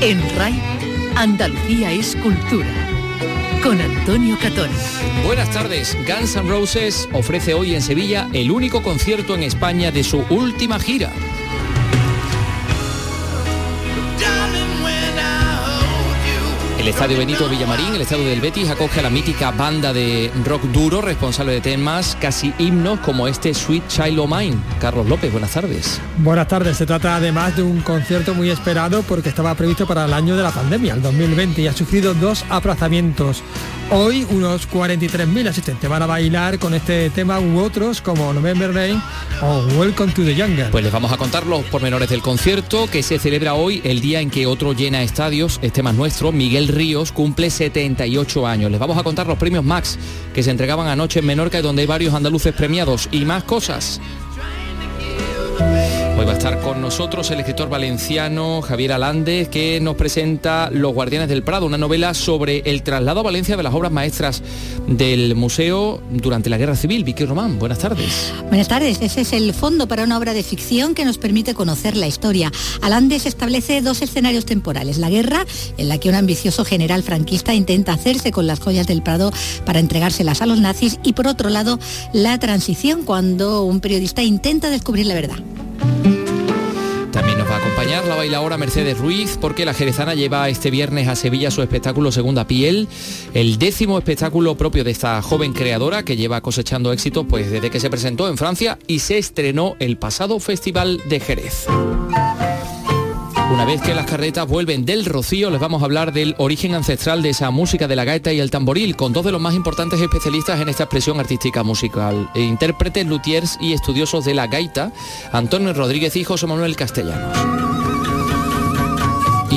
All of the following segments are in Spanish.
En RAI, Andalucía es cultura. Con Antonio Catón. Buenas tardes. Guns N' Roses ofrece hoy en Sevilla el único concierto en España de su última gira. El Estadio Benito Villamarín, el Estadio del Betis, acoge a la mítica banda de rock duro responsable de temas casi himnos como este Sweet Child O' Mine. Carlos López, buenas tardes. Buenas tardes. Se trata además de un concierto muy esperado porque estaba previsto para el año de la pandemia, el 2020, y ha sufrido dos aplazamientos. Hoy unos 43.000 asistentes van a bailar con este tema u otros como November Rain o Welcome to the Jungle. Pues les vamos a contar los pormenores del concierto que se celebra hoy, el día en que otro llena estadios, este más nuestro, Miguel Ríos, cumple 78 años. Les vamos a contar los premios Max que se entregaban anoche en Menorca y donde hay varios andaluces premiados y más cosas. Hoy va a estar con nosotros el escritor valenciano Javier Alández, que nos presenta Los Guardianes del Prado, una novela sobre el traslado a Valencia de las obras maestras del museo durante la Guerra Civil. Vicky Román, buenas tardes. Buenas tardes, ese es el fondo para una obra de ficción que nos permite conocer la historia. Alández establece dos escenarios temporales, la guerra, en la que un ambicioso general franquista intenta hacerse con las joyas del Prado para entregárselas a los nazis, y por otro lado, la transición, cuando un periodista intenta descubrir la verdad. También nos va a acompañar la bailadora Mercedes Ruiz porque la jerezana lleva este viernes a Sevilla su espectáculo Segunda Piel, el décimo espectáculo propio de esta joven creadora que lleva cosechando éxito pues desde que se presentó en Francia y se estrenó el pasado Festival de Jerez. Una vez que las carretas vuelven del rocío, les vamos a hablar del origen ancestral de esa música de la gaita y el tamboril, con dos de los más importantes especialistas en esta expresión artística musical, e intérpretes, luthiers y estudiosos de la gaita, Antonio Rodríguez y José Manuel Castellanos.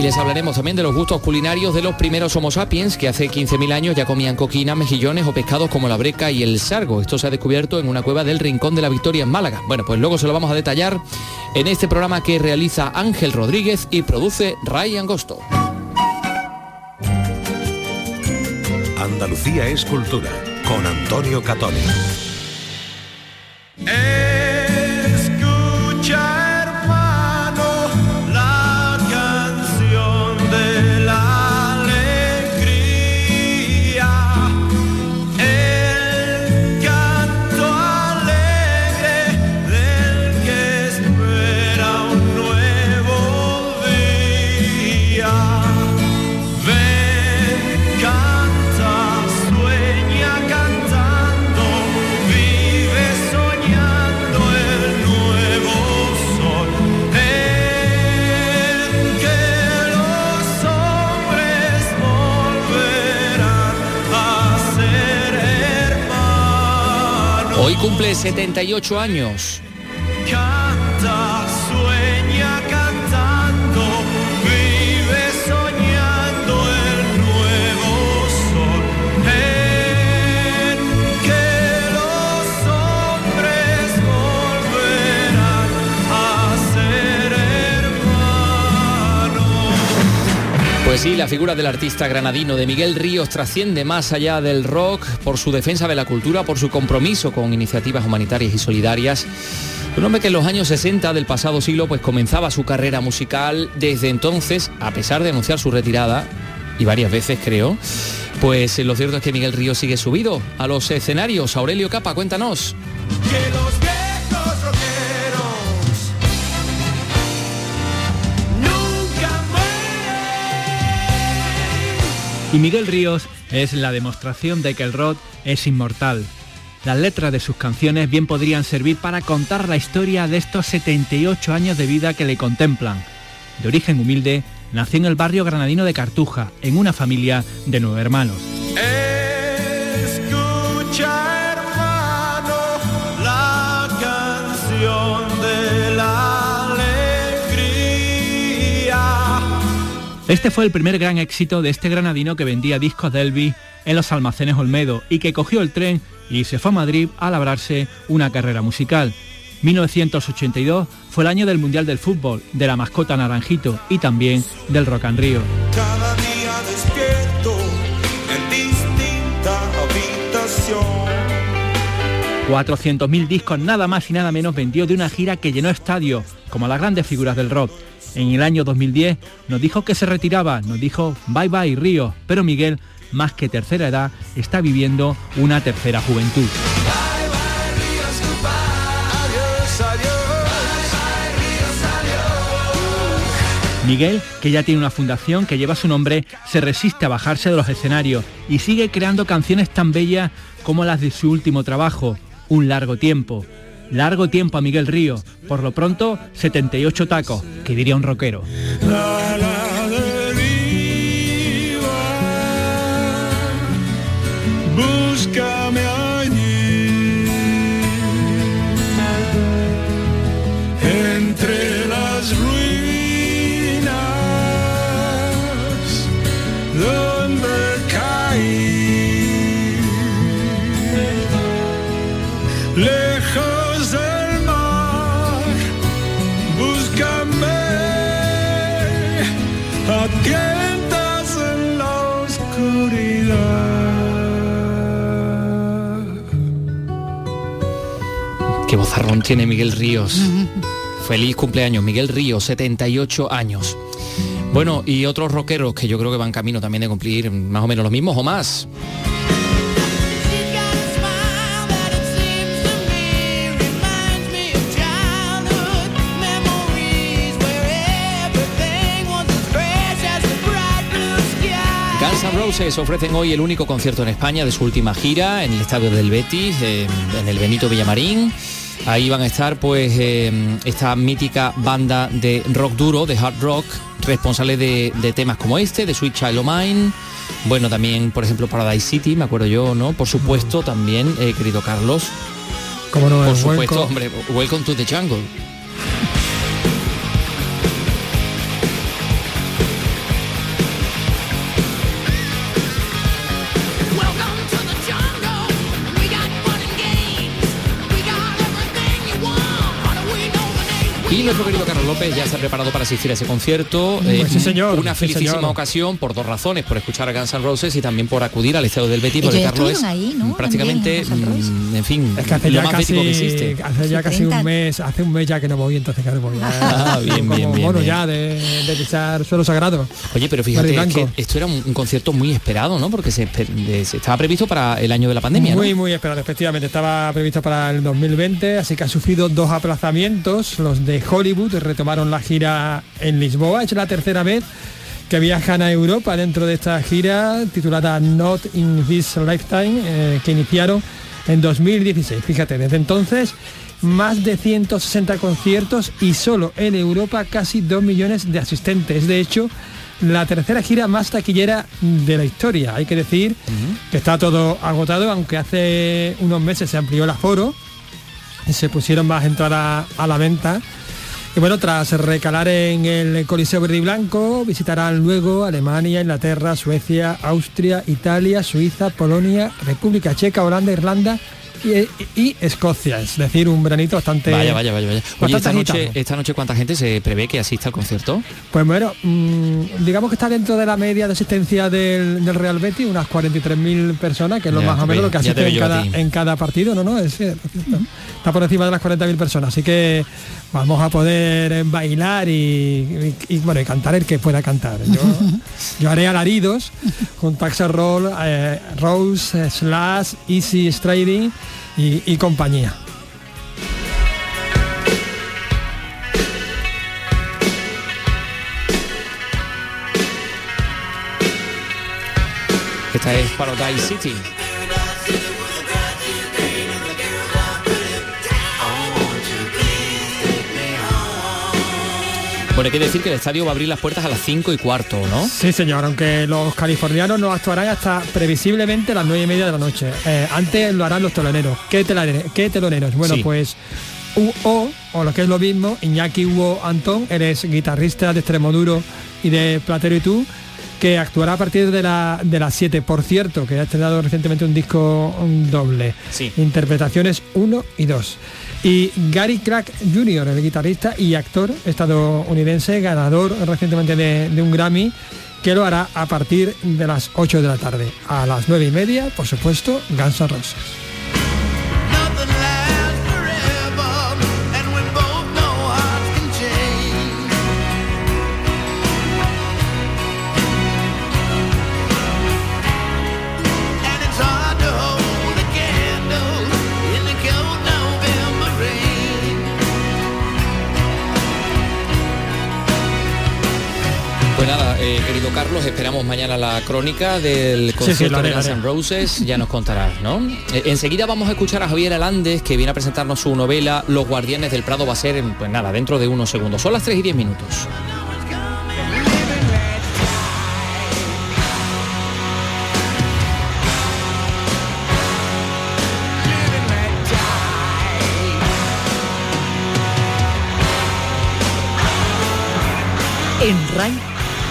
Y les hablaremos también de los gustos culinarios de los primeros Homo sapiens que hace 15.000 años ya comían coquina, mejillones o pescados como la breca y el sargo. Esto se ha descubierto en una cueva del Rincón de la Victoria en Málaga. Bueno, pues luego se lo vamos a detallar en este programa que realiza Ángel Rodríguez y produce Ray Angosto. Andalucía es cultura con Antonio Catoni. Escucha, cumple 78 años. Pues sí, la figura del artista granadino de Miguel Ríos trasciende más allá del rock por su defensa de la cultura, por su compromiso con iniciativas humanitarias y solidarias. Un hombre que en los años 60 del pasado siglo pues comenzaba su carrera musical. Desde entonces, a pesar de anunciar su retirada, y varias veces creo, pues lo cierto es que Miguel Ríos sigue subido a los escenarios. Aurelio Capa, cuéntanos. Y Miguel Ríos es la demostración de que el rock es inmortal. Las letras de sus canciones bien podrían servir para contar la historia de estos 78 años de vida que le contemplan. De origen humilde, nació en el barrio granadino de Cartuja, en una familia de nueve hermanos. Este fue el primer gran éxito de este granadino que vendía discos de Elvis en los almacenes Olmedo y que cogió el tren y se fue a Madrid a labrarse una carrera musical. 1982 fue el año del Mundial del Fútbol, de la mascota Naranjito y también del Rock and Río. Cada día despierto en distinta habitación. 400.000 discos nada más y nada menos vendió de una gira que llenó estadios, como las grandes figuras del rock. En el año 2010 nos dijo que se retiraba, nos dijo bye bye Río, pero Miguel, más que tercera edad, está viviendo una tercera juventud. Miguel, que ya tiene una fundación que lleva su nombre, se resiste a bajarse de los escenarios y sigue creando canciones tan bellas como las de su último trabajo, Un largo tiempo. Largo tiempo a Miguel Río, por lo pronto 78 tacos, que diría un rockero. Qué bozarrón tiene Miguel Ríos. Feliz cumpleaños, Miguel Ríos, 78 años. Bueno, y otros rockeros que yo creo que van camino también de cumplir más o menos los mismos o más. Guns N' Roses ofrecen hoy el único concierto en España de su última gira en el estadio del Betis, en el Benito Villamarín. Ahí van a estar pues eh, esta mítica banda de rock duro, de hard rock, responsable de, de temas como este, de Sweet Child O' Mine. Bueno, también, por ejemplo, Paradise City, me acuerdo yo, ¿no? Por supuesto, también, eh, querido Carlos. Como no, Por supuesto, Welcome- hombre, Welcome to the Jungle. Y nuestro querido Carlos López ya se ha preparado para asistir a ese concierto. Eh, Pues sí, señor, Una sí, felicísima señor. ocasión por dos razones, por escuchar a Guns N' Roses y también por acudir al estadio del Betis, porque Carlos es estuvieron ahí, ¿no? prácticamente, También, en mm, en fin, Es que hace lo ya más casi, que existe. hace ya casi 30. un mes, hace un mes ya que no voy, entonces claro, voy a, Ah, bien, como bien, bien, bien. ya de, de pisar suelo sagrado. Oye, pero fíjate que esto era un, un concierto muy esperado, ¿no? Porque se, espe- de- se estaba previsto para el año de la pandemia, Muy, ¿no? muy esperado, efectivamente. Estaba previsto para el 2020, así que ha sufrido dos aplazamientos. Los de Hollywood retomaron la gira en Lisboa. Es la tercera vez que viajan a Europa dentro de esta gira titulada Not in This Lifetime, eh, que iniciaron en 2016. Fíjate, desde entonces más de 160 conciertos y solo en Europa casi 2 millones de asistentes. De hecho, la tercera gira más taquillera de la historia. Hay que decir que está todo agotado, aunque hace unos meses se amplió el aforo y se pusieron más entradas a la venta. Y bueno, tras recalar en el Coliseo Verde y Blanco, visitarán luego Alemania, Inglaterra, Suecia, Austria, Italia, Suiza, Polonia, República Checa, Holanda, Irlanda y, y Escocia. Es decir, un veranito bastante... Vaya, vaya, vaya, vaya. Oye, esta noche, esta noche ¿cuánta gente se prevé que asista al concierto? Pues bueno, mm, digamos que está dentro de la media de asistencia del, del Real Betis, unas 43.000 personas, que es lo Ya más o menos lo que ya te asiste en cada, ti. en cada partido, ¿no? no es, está por encima de las 40.000 personas, así que vamos a poder eh, bailar y, y- y, bueno, y cantar el que pueda cantar. Yo, yo haré alaridos junto a Axel Roll, eh, Rose, eh, Slash, Easy Strading y, compañía. Esta es Paradise City. Bueno, hay que decir que el estadio va a abrir las puertas a las 5 y cuarto, ¿no? Sí, señor, aunque los californianos no actuarán hasta previsiblemente las nueve y media de la noche. Eh, antes lo harán los teloneros. ¿Qué, telare- qué teloneros? Bueno, Sí. pues UO, o lo que es lo mismo, Iñaki Hugo Antón, eres guitarrista de Extremoduro y de Platero y tú, que actuará a partir de, la, de las 7. Por cierto, que ha estrenado recientemente un disco doble. Sí. Interpretaciones 1 y 2. Y Gary Crack Jr., el guitarrista y actor estadounidense, ganador recientemente de, un Grammy, que lo hará a partir de las 8 de la tarde. A las 9 y media, por supuesto, Guns N' Roses. Esperamos mañana la crónica del concierto de Guns. N' Roses, ya nos contarás, ¿no? Eh, enseguida vamos a escuchar a Javier Alández, que viene a presentarnos su novela Los Guardianes del Prado, va a ser, en, pues nada, dentro de unos segundos. Son las 3 y 10 minutos. En RAI,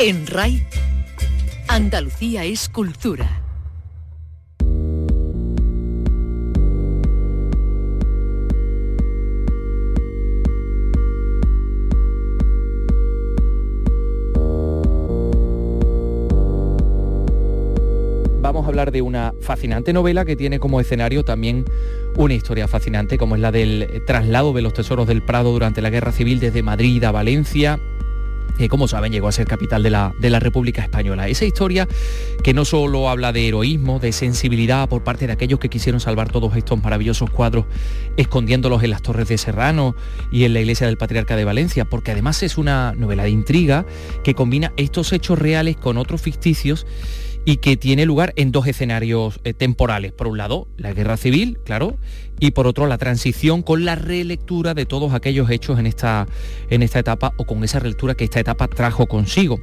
En RAI, Andalucía es cultura. Vamos a hablar de una fascinante novela que tiene como escenario también una historia fascinante, como es la del traslado de los tesoros del Prado durante la Guerra Civil desde Madrid a Valencia que como saben llegó a ser capital de la, de la República Española. Esa historia que no solo habla de heroísmo, de sensibilidad por parte de aquellos que quisieron salvar todos estos maravillosos cuadros escondiéndolos en las torres de Serrano y en la iglesia del Patriarca de Valencia, porque además es una novela de intriga que combina estos hechos reales con otros ficticios y que tiene lugar en dos escenarios eh, temporales. Por un lado, la guerra civil, claro, y por otro, la transición con la relectura de todos aquellos hechos en esta, en esta etapa o con esa relectura que esta etapa trajo consigo.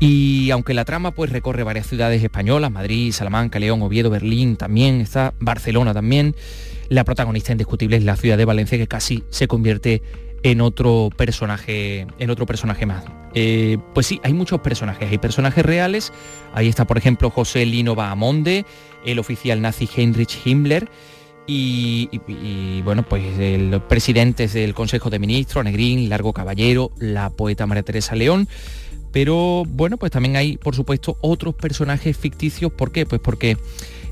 Y aunque la trama pues recorre varias ciudades españolas, Madrid, Salamanca, León, Oviedo, Berlín también, está Barcelona también, la protagonista indiscutible es la ciudad de Valencia que casi se convierte en otro personaje, en otro personaje más. Eh, pues sí, hay muchos personajes, hay personajes reales. Ahí está, por ejemplo, José Lino Bahamonde, el oficial nazi Heinrich Himmler. Y, bueno, pues el presidentes del Consejo de Ministros, Negrín, Largo Caballero, la poeta María Teresa León. Pero bueno, pues también hay, por supuesto, otros personajes ficticios. ¿Por qué? Pues porque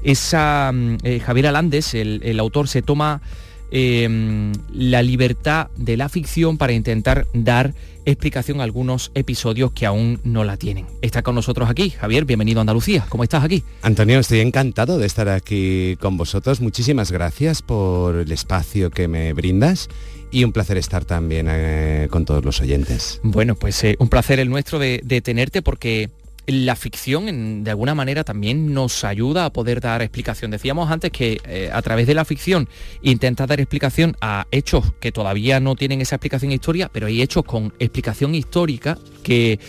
esa mm, eh, Javier Alández, el, el autor, se toma eh, la libertad de la ficción para intentar dar explicación a algunos episodios que aún no la tienen. Está con nosotros aquí. Javier, bienvenido a Andalucía. ¿Cómo estás aquí? Antonio, estoy encantado de estar aquí con vosotros. Muchísimas gracias por el espacio que me brindas y un placer estar también eh, con todos los oyentes. Bueno, pues eh, un placer el nuestro de, de tenerte porque la ficción de alguna manera también nos ayuda a poder dar explicación. Decíamos antes que eh, a través de la ficción intenta dar explicación a hechos que todavía no tienen esa explicación histórica, pero hay hechos con explicación histórica que,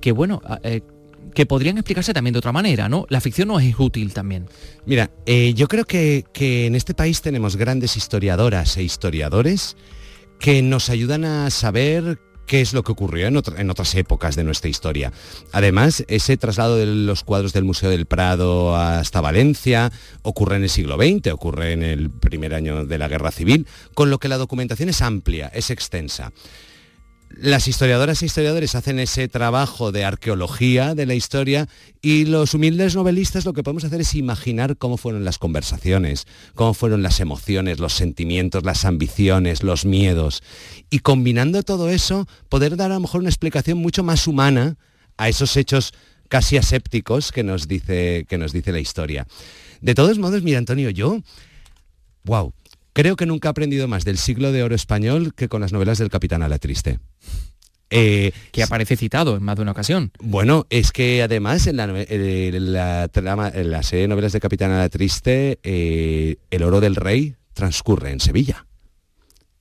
que bueno, eh, que podrían explicarse también de otra manera, ¿no? La ficción nos es útil también. Mira, eh, yo creo que, que en este país tenemos grandes historiadoras e historiadores que nos ayudan a saber qué es lo que ocurrió en, en otras épocas de nuestra historia. Además, ese traslado de los cuadros del Museo del Prado hasta Valencia ocurre en el siglo XX, ocurre en el primer año de la Guerra Civil, con lo que la documentación es amplia, es extensa. Las historiadoras e historiadores hacen ese trabajo de arqueología de la historia y los humildes novelistas lo que podemos hacer es imaginar cómo fueron las conversaciones, cómo fueron las emociones, los sentimientos, las ambiciones, los miedos. Y combinando todo eso, poder dar a lo mejor una explicación mucho más humana a esos hechos casi asépticos que nos dice, que nos dice la historia. De todos modos, mira Antonio, yo, wow, creo que nunca he aprendido más del siglo de oro español que con las novelas del Capitán a la Triste. Eh, Que aparece citado en más de una ocasión. bueno, es que además en la, nove- eh, la trama- en la serie de novelas de Capitán a la Triste, eh, El oro del rey transcurre en Sevilla.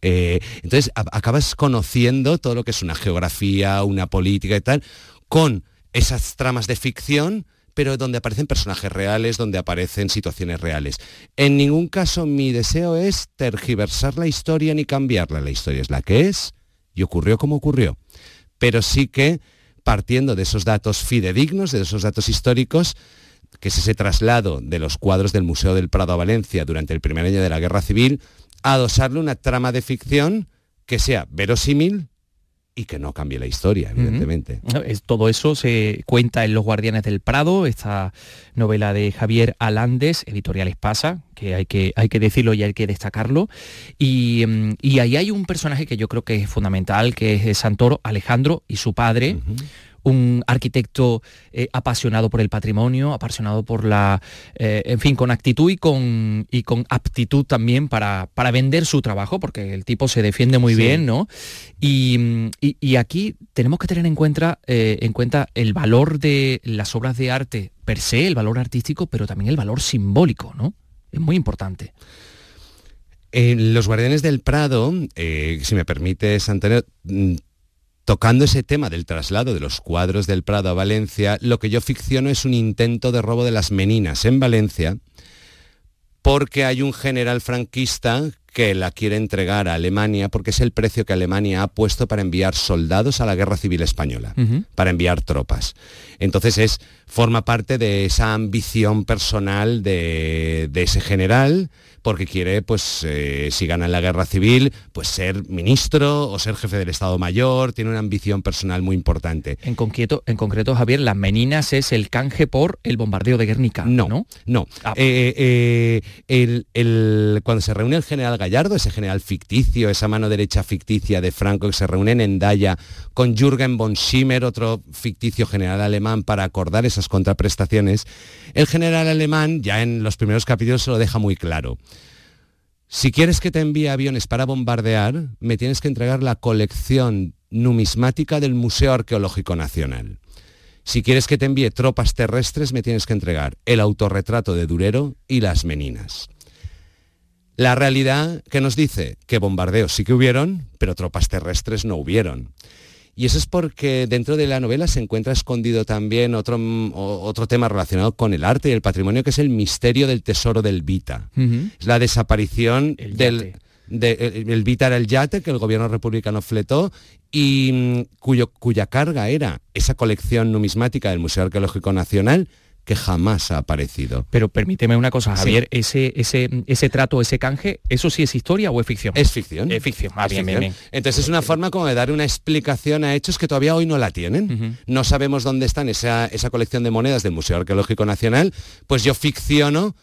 Eh, entonces a- acabas conociendo todo lo que es una geografía, una política y tal, con esas tramas de ficción, pero donde aparecen personajes reales, donde aparecen situaciones reales. En ningún caso mi deseo es tergiversar la historia ni cambiarla. La historia es la que es y ocurrió como ocurrió. Pero sí que partiendo de esos datos fidedignos, de esos datos históricos, que es ese traslado de los cuadros del Museo del Prado a Valencia durante el primer año de la Guerra Civil, adosarle una trama de ficción que sea verosímil, y que no cambie la historia, evidentemente. Todo eso se cuenta en Los Guardianes del Prado, esta novela de Javier Alandes, editorial Espasa, que hay que, hay que decirlo y hay que destacarlo. Y, mm, y ahí hay un personaje que yo creo que es fundamental, que es Santoro Alejandro y su padre. Un arquitecto eh, apasionado por el patrimonio, apasionado por la, eh, en fin, con actitud y con, y con aptitud también para, para vender su trabajo, porque el tipo se defiende muy Sí. bien, ¿no? Y, y- y aquí tenemos que tener en cuenta, eh, en cuenta el valor de las obras de arte per se, el valor artístico, pero también el valor simbólico, ¿no? Es muy importante. En Los Guardianes del Prado, eh, si me permites, Antonio, mm, tocando ese tema del traslado de los cuadros del Prado a Valencia, lo que yo ficciono es un intento de robo de las meninas en Valencia, porque hay un general franquista que la quiere entregar a Alemania porque es el precio que Alemania ha puesto para enviar soldados a la guerra civil española, para enviar tropas. Entonces es, forma parte de esa ambición personal de, de ese general porque quiere, pues, eh, si gana en la guerra civil, pues ser ministro o ser jefe del Estado Mayor, tiene una ambición personal muy importante. En concreto, en concreto, Javier, las meninas es el canje por el bombardeo de Guernica. No, ¿no? no. Ah. Eh, eh, el- el- cuando se reúne el general Gallardo, ese general ficticio, esa mano derecha ficticia de Franco, que se reúne en Endaya con Jürgen von Schimmer, otro ficticio general alemán, para acordar esas contraprestaciones, el general alemán ya en los primeros capítulos se lo deja muy claro. Si quieres que te envíe aviones para bombardear, me tienes que entregar la colección numismática del Museo Arqueológico Nacional. Si quieres que te envíe tropas terrestres, me tienes que entregar el autorretrato de Durero y las meninas. La realidad que nos dice que bombardeos sí que hubieron, pero tropas terrestres no hubieron. Y eso es porque dentro de la novela se encuentra escondido también otro, mm, otro tema relacionado con el arte y el patrimonio, que es el misterio del tesoro del Vita. Es la desaparición El del... de- el, el Vita era el yate que el gobierno republicano fletó y mm, cuyo, cuya carga era esa colección numismática del Museo Arqueológico Nacional que jamás ha aparecido. Pero permíteme una cosa, Sí. Javier, ese, ese, ese trato, ese canje, ¿eso sí es historia o es ficción? Es ficción. Es ficción. Ah, Es bien, bien, ficción. bien. Entonces es una forma como de dar una explicación a hechos que todavía hoy no la tienen. No sabemos dónde están esa, esa colección de monedas del Museo Arqueológico Nacional. Pues yo ficciono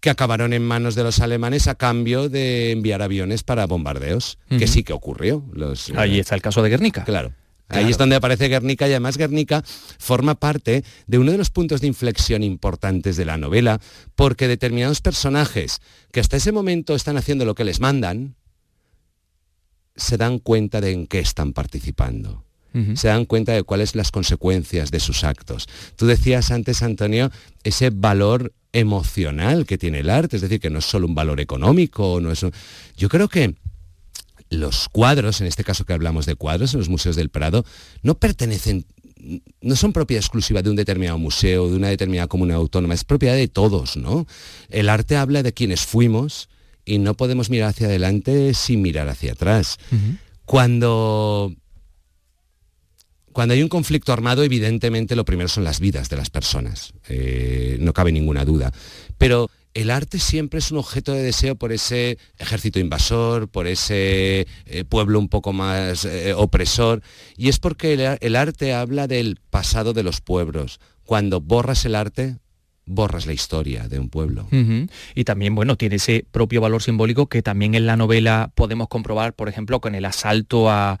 que acabaron en manos de los alemanes a cambio de enviar aviones para bombardeos, que sí que ocurrió. Los, Ahí está el caso de Guernica. Claro. Claro. Ahí es donde aparece Guernica y además Guernica forma parte de uno de los puntos de inflexión importantes de la novela, porque determinados personajes que hasta ese momento están haciendo lo que les mandan, se dan cuenta de en qué están participando. Se dan cuenta de cuáles las consecuencias de sus actos. Tú decías antes, Antonio, ese valor emocional que tiene el arte, es decir, que no es solo un valor económico, no es un- Yo creo que los cuadros, en este caso que hablamos de cuadros en los museos del Prado, no pertenecen, no son propiedad exclusiva de un determinado museo, de una determinada comunidad autónoma, es propiedad de todos, ¿no? El arte habla de quienes fuimos y no podemos mirar hacia adelante sin mirar hacia atrás. Cuando cuando hay un conflicto armado, evidentemente lo primero son las vidas de las personas, eh, no cabe ninguna duda. Pero el arte siempre es un objeto de deseo por ese ejército invasor, por ese eh, pueblo un poco más eh, opresor, y es porque el, ar- el arte habla del pasado de los pueblos. Cuando borras el arte, borras la historia de un pueblo. Y también, bueno, tiene ese propio valor simbólico que también en la novela podemos comprobar, por ejemplo, con el asalto a,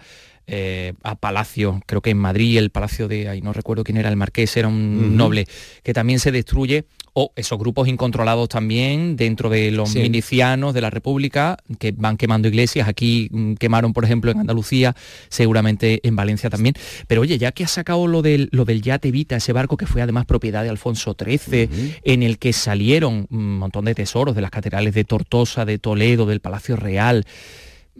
eh, a Palacio, creo que en Madrid, el Palacio de, ahí no recuerdo quién era, el Marqués, era un noble, que también se destruye, o esos grupos incontrolados también dentro de los Sí. milicianos de la República, que van quemando iglesias, aquí mm, quemaron, por ejemplo, en Andalucía, seguramente en Valencia también. Pero oye, ya que has sacado lo del, lo del yate Vita, ese barco que fue además propiedad de Alfonso XIII, Ujú. en el que salieron un montón de tesoros de las catedrales de Tortosa, de Toledo, del Palacio Real.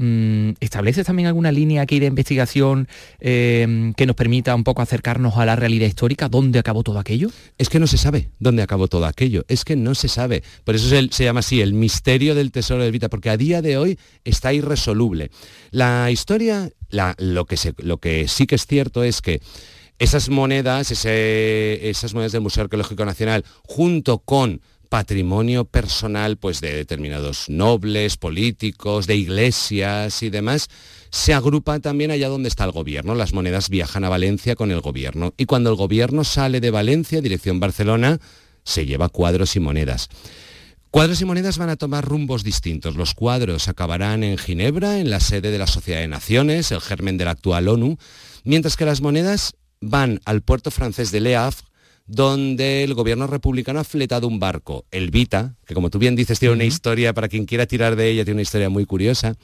Mm, ¿Estableces también alguna línea aquí de investigación eh, que nos permita un poco acercarnos a la realidad histórica? ¿Dónde acabó todo aquello? Es que no se sabe dónde acabó todo aquello, es que no se sabe. Por eso se, llama así, el misterio del tesoro del Vita, porque a día de hoy está irresoluble. La historia, lo, que sí que es cierto es que esas monedas, esas monedas del Museo Arqueológico Nacional, junto con patrimonio personal pues de determinados nobles, políticos, de iglesias y demás, se agrupa también allá donde está el gobierno. Las monedas viajan a Valencia con el gobierno y cuando el gobierno sale de Valencia, dirección Barcelona, se lleva cuadros y monedas. Cuadros y monedas van a tomar rumbos distintos. Los cuadros acabarán en Ginebra, en la sede de la Sociedad de Naciones, el germen de la actual ONU, mientras que las monedas van al puerto francés de Le Havre, donde el gobierno republicano ha fletado un barco, el Vita, que como tú bien dices tiene una historia, para quien quiera tirar de ella, tiene una historia muy curiosa,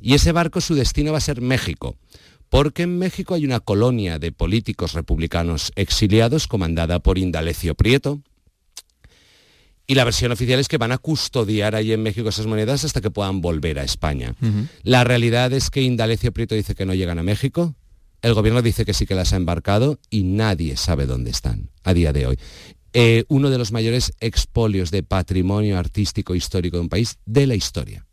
y ese barco su destino va a ser México, porque en México hay una colonia de políticos republicanos exiliados comandada por Indalecio Prieto, y la versión oficial es que van a custodiar ahí en México esas monedas hasta que puedan volver a España. La realidad es que Indalecio Prieto dice que no llegan a México, el gobierno dice que sí que las ha embarcado y nadie sabe dónde están a día de hoy. Eh, uno de los mayores expolios de patrimonio artístico histórico de un país de la historia.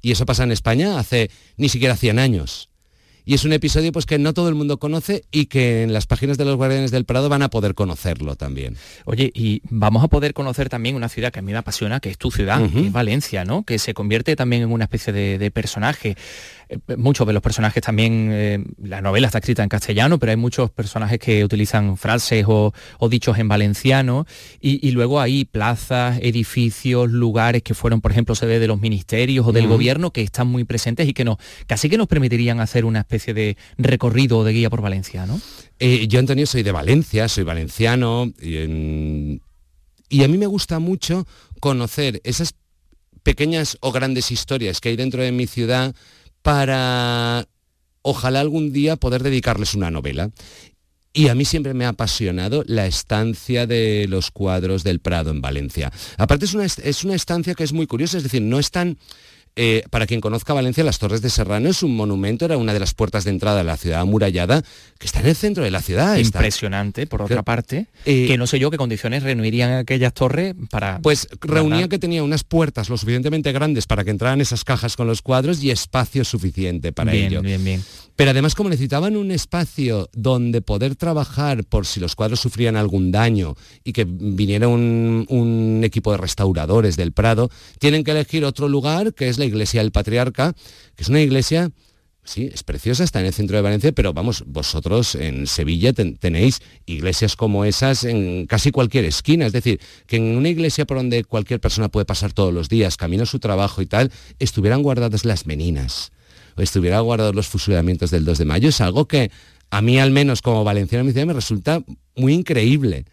Y eso pasa en España hace ni siquiera 100 años. Y es un episodio pues, que no todo el mundo conoce y que en las páginas de los Guardianes del Prado van a poder conocerlo también. Oye, y vamos a poder conocer también una ciudad que a mí me apasiona, que es tu ciudad, que es Valencia, ¿no? Que se convierte también en una especie de, de personaje. Eh, muchos de los personajes también, eh, la novela está escrita en castellano, pero hay muchos personajes que utilizan frases o, o dichos en valenciano. Y, y, luego hay plazas, edificios, lugares que fueron, por ejemplo, sede de los ministerios o del gobierno que están muy presentes y que no, casi que nos permitirían hacer una especie de recorrido o de guía por Valencia, ¿no? Eh, yo, Antonio, soy de Valencia, soy valenciano, y, y a mí me gusta mucho conocer esas pequeñas o grandes historias que hay dentro de mi ciudad para, ojalá algún día, poder dedicarles una novela. Y a mí siempre me ha apasionado la estancia de los cuadros del Prado en Valencia. Aparte es una, es una estancia que es muy curiosa, es decir, no están... eh, para quien conozca Valencia, las Torres de Serrano es un monumento, era una de las puertas de entrada a la ciudad amurallada, que está en el centro de la ciudad. está- Impresionante, por otra parte, Eh, que no sé yo qué condiciones reunirían aquellas torres para... Pues reunía que tenía unas puertas lo suficientemente grandes para que entraran esas cajas con los cuadros y espacio suficiente para bien, ello. bien, bien. Pero además como necesitaban un espacio donde poder trabajar por si los cuadros sufrían algún daño y que viniera un, un equipo de restauradores del Prado, tienen que elegir otro lugar que es la iglesia del Patriarca, que es una iglesia Sí, es preciosa, está en el centro de Valencia, pero vamos, vosotros en Sevilla ten- tenéis iglesias como esas en casi cualquier esquina. Es decir, que en una iglesia por donde cualquier persona puede pasar todos los días, camino a su trabajo y tal, estuvieran guardadas las meninas o estuvieran guardados los fusilamientos del 2 de mayo. Es algo que a mí, al menos como valenciano me resulta muy increíble.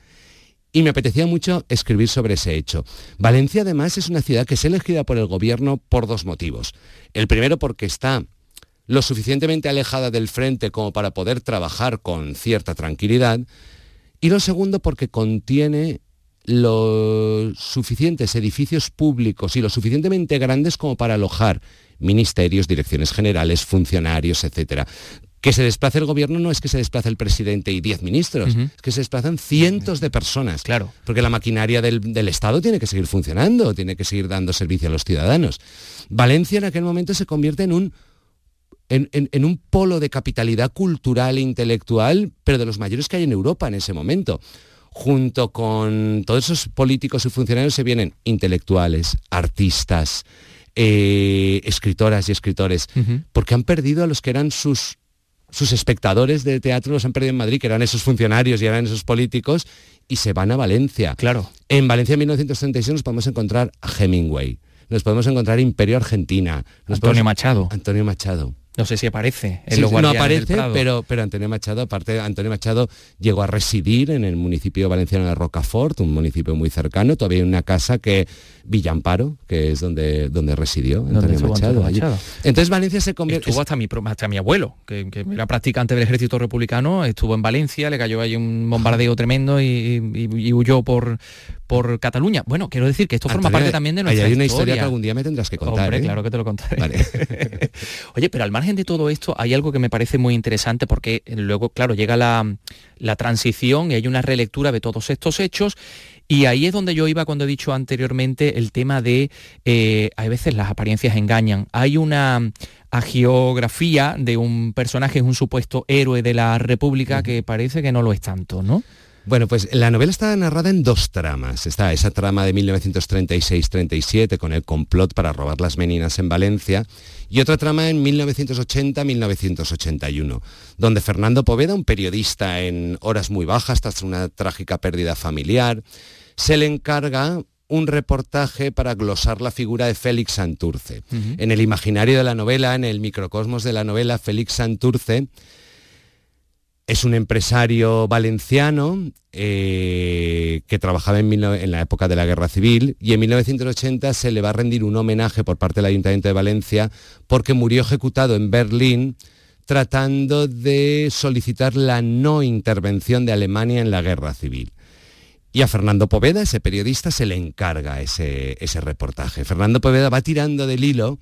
Y me apetecía mucho escribir sobre ese hecho. Valencia además es una ciudad que es elegida por el gobierno por dos motivos. El primero porque está lo suficientemente alejada del frente como para poder trabajar con cierta tranquilidad. Y lo segundo porque contiene los suficientes edificios públicos y lo suficientemente grandes como para alojar ministerios, direcciones generales, funcionarios, etcétera. Que se desplace el gobierno no es que se desplace el presidente y diez ministros, Ujú. es que se desplazan cientos de personas. Claro. Porque la maquinaria del, del Estado tiene que seguir funcionando, tiene que seguir dando servicio a los ciudadanos. Valencia en aquel momento se convierte en un en, en- en un polo de capitalidad cultural e intelectual, pero de los mayores que hay en Europa en ese momento. Junto con todos esos políticos y funcionarios se vienen intelectuales, artistas, eh, escritoras y escritores, porque han perdido a los que eran sus, sus espectadores de teatro, los han perdido en Madrid, que eran esos funcionarios y eran esos políticos, y se van a Valencia. Claro. En Valencia en 1936 nos podemos encontrar a Hemingway, nos podemos encontrar Imperio Argentina, nos Antonio podemos- Machado. Antonio Machado. No sé si aparece en Sí, los no Guardianes del aparece, Prado. pero, pero Antonio Machado, aparte, Antonio Machado llegó a residir en el municipio valenciano de Rocafort, un municipio muy cercano. Todavía hay una casa que Villamparo, que es donde, donde residió Antonio Machado. Antonio. Machado. Entonces Valencia se convierte. Estuvo hasta mi, pro- hasta mi abuelo, que, que era practicante del ejército republicano, estuvo en Valencia, le cayó ahí un bombardeo tremendo y, y- y huyó por, por Cataluña. Bueno, quiero decir que esto forma parte también de nuestra hay una historia historia. que algún día me tendrás que contar. Hombre, ¿eh? claro que te lo contaré. Vale. Oye, pero al margen de todo esto hay algo que me parece muy interesante porque luego, claro, llega la, la transición y hay una relectura de todos estos hechos y ahí es donde yo iba cuando he dicho anteriormente el tema de, eh, a veces las apariencias engañan. Hay una agiografía de un personaje, un supuesto héroe de la República que parece que no lo es tanto, ¿no? Bueno, pues la novela está narrada en dos tramas. Está esa trama de 1936-37 con el complot para robar las meninas en Valencia y otra trama en 1980-1981, donde Fernando Poveda, un periodista en horas muy bajas tras una trágica pérdida familiar, se le encarga un reportaje para glosar la figura de Félix Santurce. En el imaginario de la novela, en el microcosmos de la novela, Félix Santurce es un empresario valenciano eh, que trabajaba en, la época de la Guerra Civil y en 1980 se le va a rendir un homenaje por parte del Ayuntamiento de Valencia porque murió ejecutado en Berlín tratando de solicitar la no intervención de Alemania en la Guerra Civil. Y a Fernando Poveda, ese periodista, se le encarga ese, ese reportaje. Fernando Poveda va tirando del hilo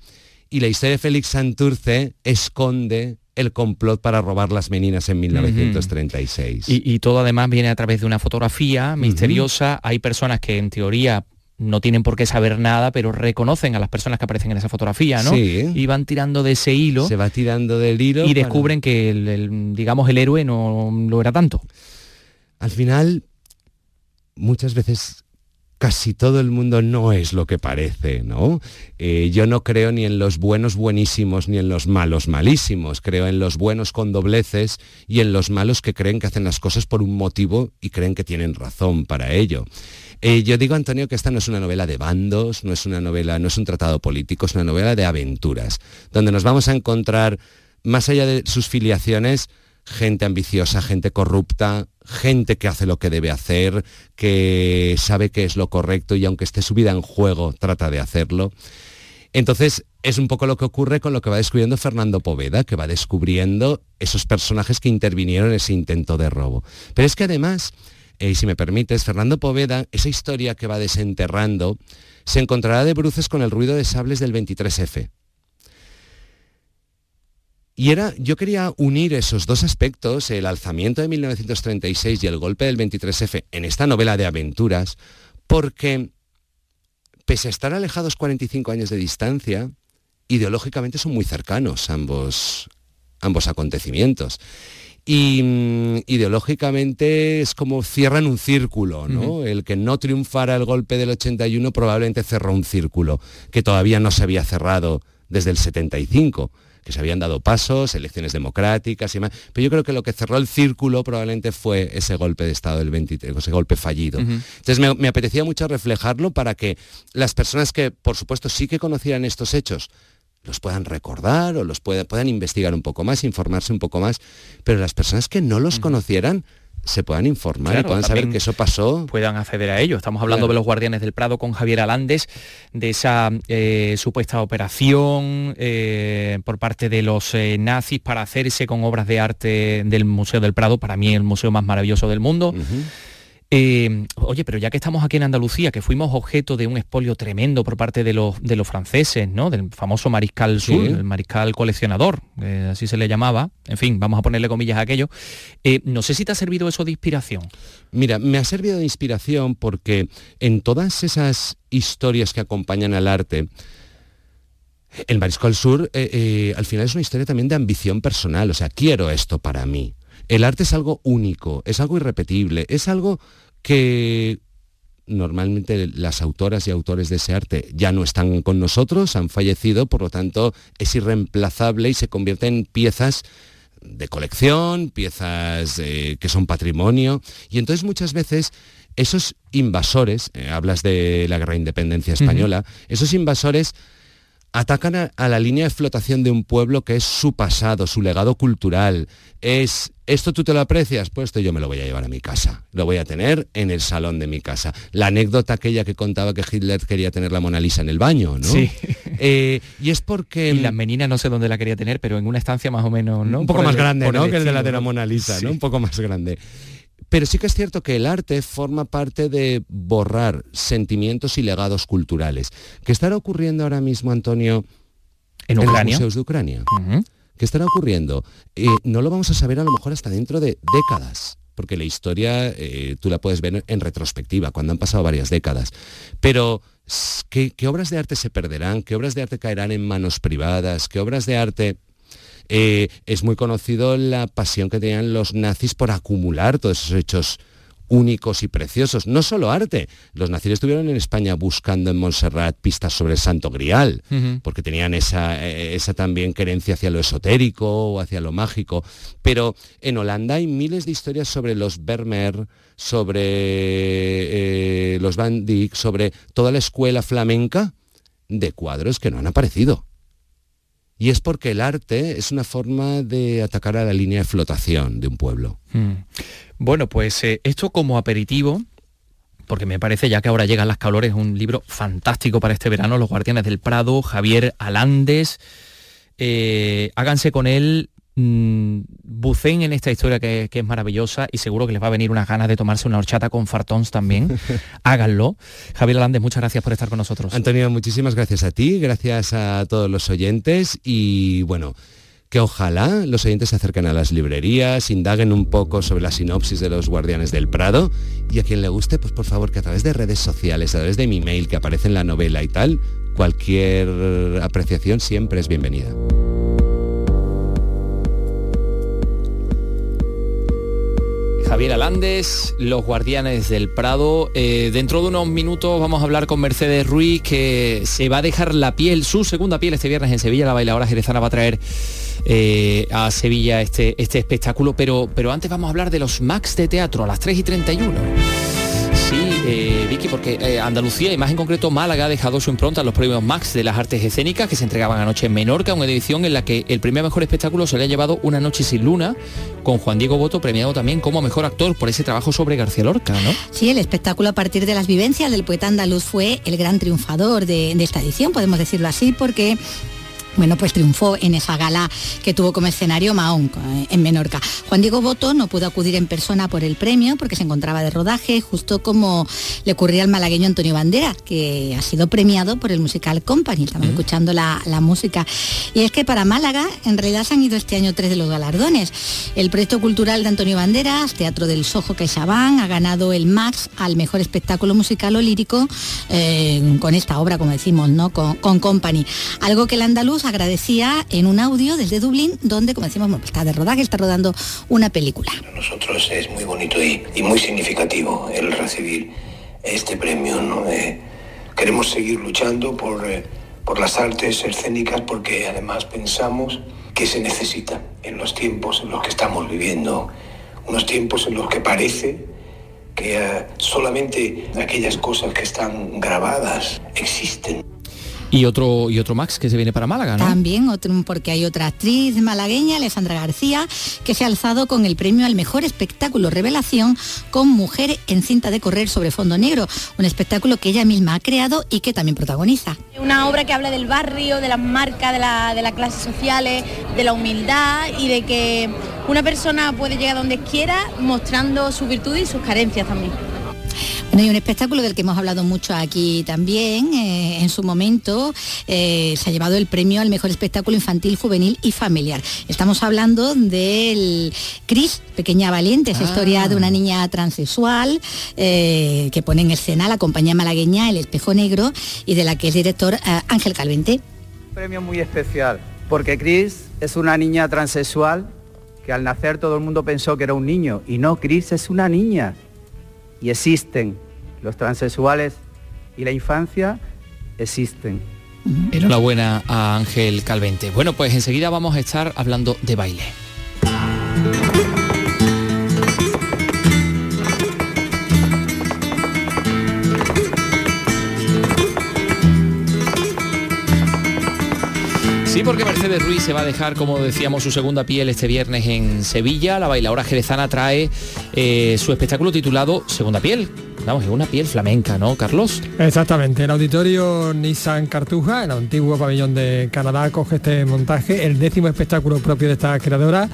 y la historia de Félix Santurce esconde el complot para robar las meninas en 1936. y, y, todo además viene a través de una fotografía misteriosa. Hay personas que en teoría no tienen por qué saber nada, pero reconocen a las personas que aparecen en esa fotografía, ¿no? Sí. Y van tirando de ese hilo. Se va tirando del hilo. Y descubren que, el, el, digamos, el héroe no lo era tanto. Al final, muchas veces casi todo el mundo no es lo que parece, ¿no? Eh, yo no creo ni en los buenos buenísimos ni en los malos malísimos, creo en los buenos con dobleces y en los malos que creen que hacen las cosas por un motivo y creen que tienen razón para ello. Eh, yo digo, Antonio, que esta no es una novela de bandos, no es una novela, no es un tratado político, es una novela de aventuras, donde nos vamos a encontrar, más allá de sus filiaciones, gente ambiciosa, gente corrupta, gente que hace lo que debe hacer, que sabe que es lo correcto y aunque esté su vida en juego, trata de hacerlo. Entonces, es un poco lo que ocurre con lo que va descubriendo Fernando Poveda, que va descubriendo esos personajes que intervinieron en ese intento de robo. Pero es que además, eh, si me permites, Fernando Poveda, esa historia que va desenterrando, se encontrará de bruces con el ruido de sables del 23F. Y era, yo quería unir esos dos aspectos, el alzamiento de 1936 y el golpe del 23F, en esta novela de aventuras, porque pese a estar alejados 45 años de distancia, ideológicamente son muy cercanos ambos, ambos acontecimientos. Y mm, ideológicamente es como cierran un círculo, ¿no? Uh -huh. El que no triunfara el golpe del 81 probablemente cerró un círculo que todavía no se había cerrado desde el 75 que se habían dado pasos, elecciones democráticas y demás, pero yo creo que lo que cerró el círculo probablemente fue ese golpe de Estado del 23, ese golpe fallido. Uh -huh. Entonces me, me, apetecía mucho reflejarlo para que las personas que, por supuesto, sí que conocieran estos hechos, los puedan recordar o los pueda, puedan investigar un poco más, informarse un poco más, pero las personas que no los uh -huh. conocieran, se puedan informar claro, y puedan saber que eso pasó. Puedan acceder a ello. Estamos hablando claro. de los Guardianes del Prado con Javier Alandes, de esa eh, supuesta operación eh, por parte de los eh, nazis para hacerse con obras de arte del Museo del Prado, para mí el museo más maravilloso del mundo. Uh -huh. Eh, oye, pero ya que estamos aquí en Andalucía, que fuimos objeto de un expolio tremendo por parte de los, de los franceses, ¿no? Del famoso mariscal sur, sí. el mariscal coleccionador, eh, así se le llamaba. En fin, vamos a ponerle comillas a aquello. Eh, no sé si te ha servido eso de inspiración. Mira, me ha servido de inspiración porque en todas esas historias que acompañan al arte, el Mariscal Sur eh, eh, al final es una historia también de ambición personal, o sea, quiero esto para mí. El arte es algo único, es algo irrepetible, es algo que normalmente las autoras y autores de ese arte ya no están con nosotros, han fallecido, por lo tanto es irreemplazable y se convierte en piezas de colección, piezas eh, que son patrimonio, y entonces muchas veces esos invasores, eh, hablas de la guerra de independencia española, uh -huh. esos invasores atacan a, a, la línea de flotación de un pueblo que es su pasado, su legado cultural. Es, esto tú te lo aprecias, pues esto yo me lo voy a llevar a mi casa. Lo voy a tener en el salón de mi casa. La anécdota aquella que contaba que Hitler quería tener la Mona Lisa en el baño, ¿no? Sí. Eh, y es porque... Y la menina no sé dónde la quería tener, pero en una estancia más o menos, ¿no? Un poco por más el, grande, ¿no? Que el de la de la Mona Lisa, sí. ¿no? Un poco más grande. Pero sí que es cierto que el arte forma parte de borrar sentimientos y legados culturales. ¿Qué estará ocurriendo ahora mismo, Antonio, en, los museos de Ucrania? Uh -huh. ¿Qué estará ocurriendo? Eh, no lo vamos a saber a lo mejor hasta dentro de décadas, porque la historia eh, tú la puedes ver en retrospectiva, cuando han pasado varias décadas. Pero, ¿qué, ¿qué obras de arte se perderán? ¿Qué obras de arte caerán en manos privadas? ¿Qué obras de arte eh, es muy conocido la pasión que tenían los nazis por acumular todos esos hechos únicos y preciosos. No solo arte, los nazis estuvieron en España buscando en Montserrat pistas sobre el Santo Grial, porque tenían esa, eh, esa también querencia hacia lo esotérico o hacia lo mágico. Pero en Holanda hay miles de historias sobre los Vermeer, sobre eh, los Van Dyck, sobre toda la escuela flamenca de cuadros que no han aparecido. Y es porque el arte es una forma de atacar a la línea de flotación de un pueblo. Mm. Bueno, pues eh, esto como aperitivo, porque me parece ya que ahora llegan las calores, un libro fantástico para este verano, Los Guardianes del Prado, Javier Alandes. Eh, háganse con él, mm, bucen en esta historia que, que es maravillosa y seguro que les va a venir unas ganas de tomarse una horchata con fartons también. Háganlo. Javier Alandes, muchas gracias por estar con nosotros. Antonio, muchísimas gracias a ti, gracias a todos los oyentes y bueno, que ojalá los oyentes se acerquen a las librerías, indaguen un poco sobre la sinopsis de los Guardianes del Prado y a quien le guste, pues por favor que a través de redes sociales, a través de mi mail que aparece en la novela y tal, cualquier apreciación siempre es bienvenida. Javier Alandes, Los Guardianes del Prado. Eh, dentro de unos minutos vamos a hablar con Mercedes Ruiz, que se va a dejar la piel, su segunda piel este viernes en Sevilla. La bailadora jerezana va a traer eh, a Sevilla este, este espectáculo, pero, pero antes vamos a hablar de los Max de teatro a las 3 y 31. Eh, Vicky, porque eh, Andalucía y más en concreto Málaga ha dejado su impronta en los premios Max de las artes escénicas que se entregaban anoche en Menorca, una edición en la que el primer mejor espectáculo se le ha llevado Una noche sin luna, con Juan Diego Boto premiado también como mejor actor por ese trabajo sobre García Lorca, ¿no? Sí, el espectáculo a partir de las vivencias del poeta andaluz fue el gran triunfador de esta edición, podemos decirlo así, porque bueno, pues triunfó en esa gala que tuvo como escenario Mahón eh, en Menorca. Juan Diego Boto no pudo acudir en persona por el premio porque se encontraba de rodaje, justo como le ocurría al malagueño Antonio Banderas, que ha sido premiado por el Musical Company. Estamos escuchando la, la música. Y es que para Málaga, en realidad se han ido este año tres de los galardones. El proyecto cultural de Antonio Banderas, Teatro del Sojo CaixaBank, ha ganado el Max al mejor espectáculo musical o lírico eh, con esta obra, como decimos, ¿no? Con, con Company. Algo que el andaluz agradecía en un audio desde Dublín, donde, como decimos, bueno, está de rodaje, está rodando una película. nosotros es muy bonito y, muy significativo el recibir este premio. Eh, queremos seguir luchando por, eh, por las artes escénicas porque además pensamos que se necesita en los tiempos en los que estamos viviendo, unos tiempos en los que parece que eh, solamente aquellas cosas que están grabadas existen. Y otro, y otro Max que se viene para Málaga, ¿no? También otro, porque hay otra actriz malagueña, Alessandra García, que se ha alzado con el premio al mejor espectáculo revelación con Mujer en cinta de correr sobre fondo negro, un espectáculo que ella misma ha creado y que también protagoniza. Una obra que habla del barrio, de las marcas, de, la, de las clases sociales, de la humildad y de que una persona puede llegar donde quiera mostrando su virtud y sus carencias también. Bueno, hay un espectáculo del que hemos hablado mucho aquí también. eh, en su momento eh, se ha llevado el premio al mejor espectáculo infantil, juvenil y familiar. Estamos hablando del Cris, Pequeña Valiente, esa Ah. historia de una niña transexual eh, que pone en escena la compañía malagueña El Espejo Negro y de la que es director eh, Ángel Calvente. premio muy especial, porque Chris es una niña transexual que al nacer todo el mundo pensó que era un niño, y no, Chris es una niña. Y existen los transexuales y la infancia existen. Enhorabuena a Ángel Calvente. Bueno, pues enseguida vamos a estar hablando de baile. Sí, porque Mercedes Ruiz se va a dejar, como decíamos, su segunda piel este viernes en Sevilla. La bailadora jerezana trae eh, su espectáculo titulado Segunda piel. Vamos, es una piel flamenca, ¿no, Carlos? Exactamente, el auditorio Nissan Cartuja, el antiguo pabellón de Canadá, coge este montaje, el décimo espectáculo propio de esta creadora,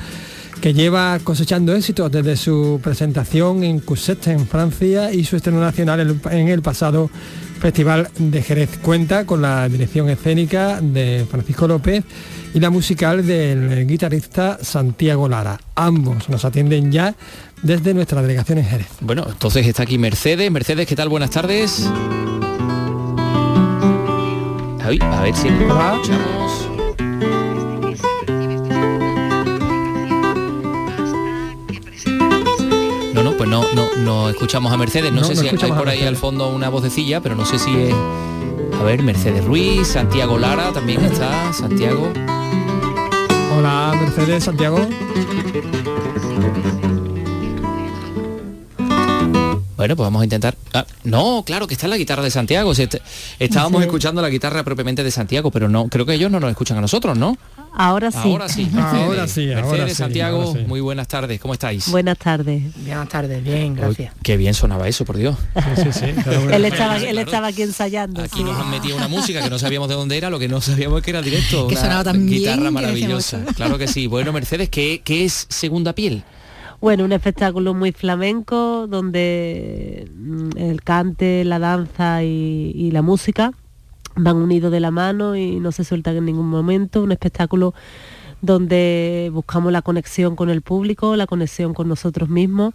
que lleva cosechando éxitos desde su presentación en Cusset, en Francia, y su estreno nacional en el pasado Festival de Jerez. Cuenta con la dirección escénica de Francisco López y la musical del guitarrista Santiago Lara. Ambos nos atienden ya desde nuestra delegación en Jerez. Bueno, entonces está aquí Mercedes. Mercedes, ¿qué tal? Buenas tardes. Ay, a ver si escuchamos. No, no, pues no, no, no escuchamos a Mercedes. No, No, sé no si hay por ahí al fondo una vocecilla, pero no sé si es... A ver, Mercedes Ruiz, Santiago Lara también está, Santiago. Hola, Mercedes, Santiago. Bueno, pues vamos a intentar... Ah, no, claro, que está la guitarra de Santiago. Si est- estábamos Sí. escuchando la guitarra propiamente de Santiago, pero no, creo que ellos no nos escuchan a nosotros, ¿no? Ahora sí. Ahora sí. Mercedes. Ahora sí, ahora Mercedes, sí, Santiago, ahora sí. muy buenas tardes, ¿cómo estáis? Buenas tardes. Buenas tardes, bien, gracias. Qué bien sonaba eso, por Dios. Sí, sí, sí. Él estaba, él estaba aquí ensayando. Aquí sí. nos han metido una música que no sabíamos de dónde era, lo que no sabíamos es que era directo. Que una sonaba tan guitarra maravillosa. Claro que sí. Bueno, Mercedes, ¿qué, qué es Segunda Piel? Bueno, un espectáculo muy flamenco donde mm, el cante, la danza y, la música van unidos de la mano y no se sueltan en ningún momento. Un espectáculo donde buscamos la conexión con el público, la conexión con nosotros mismos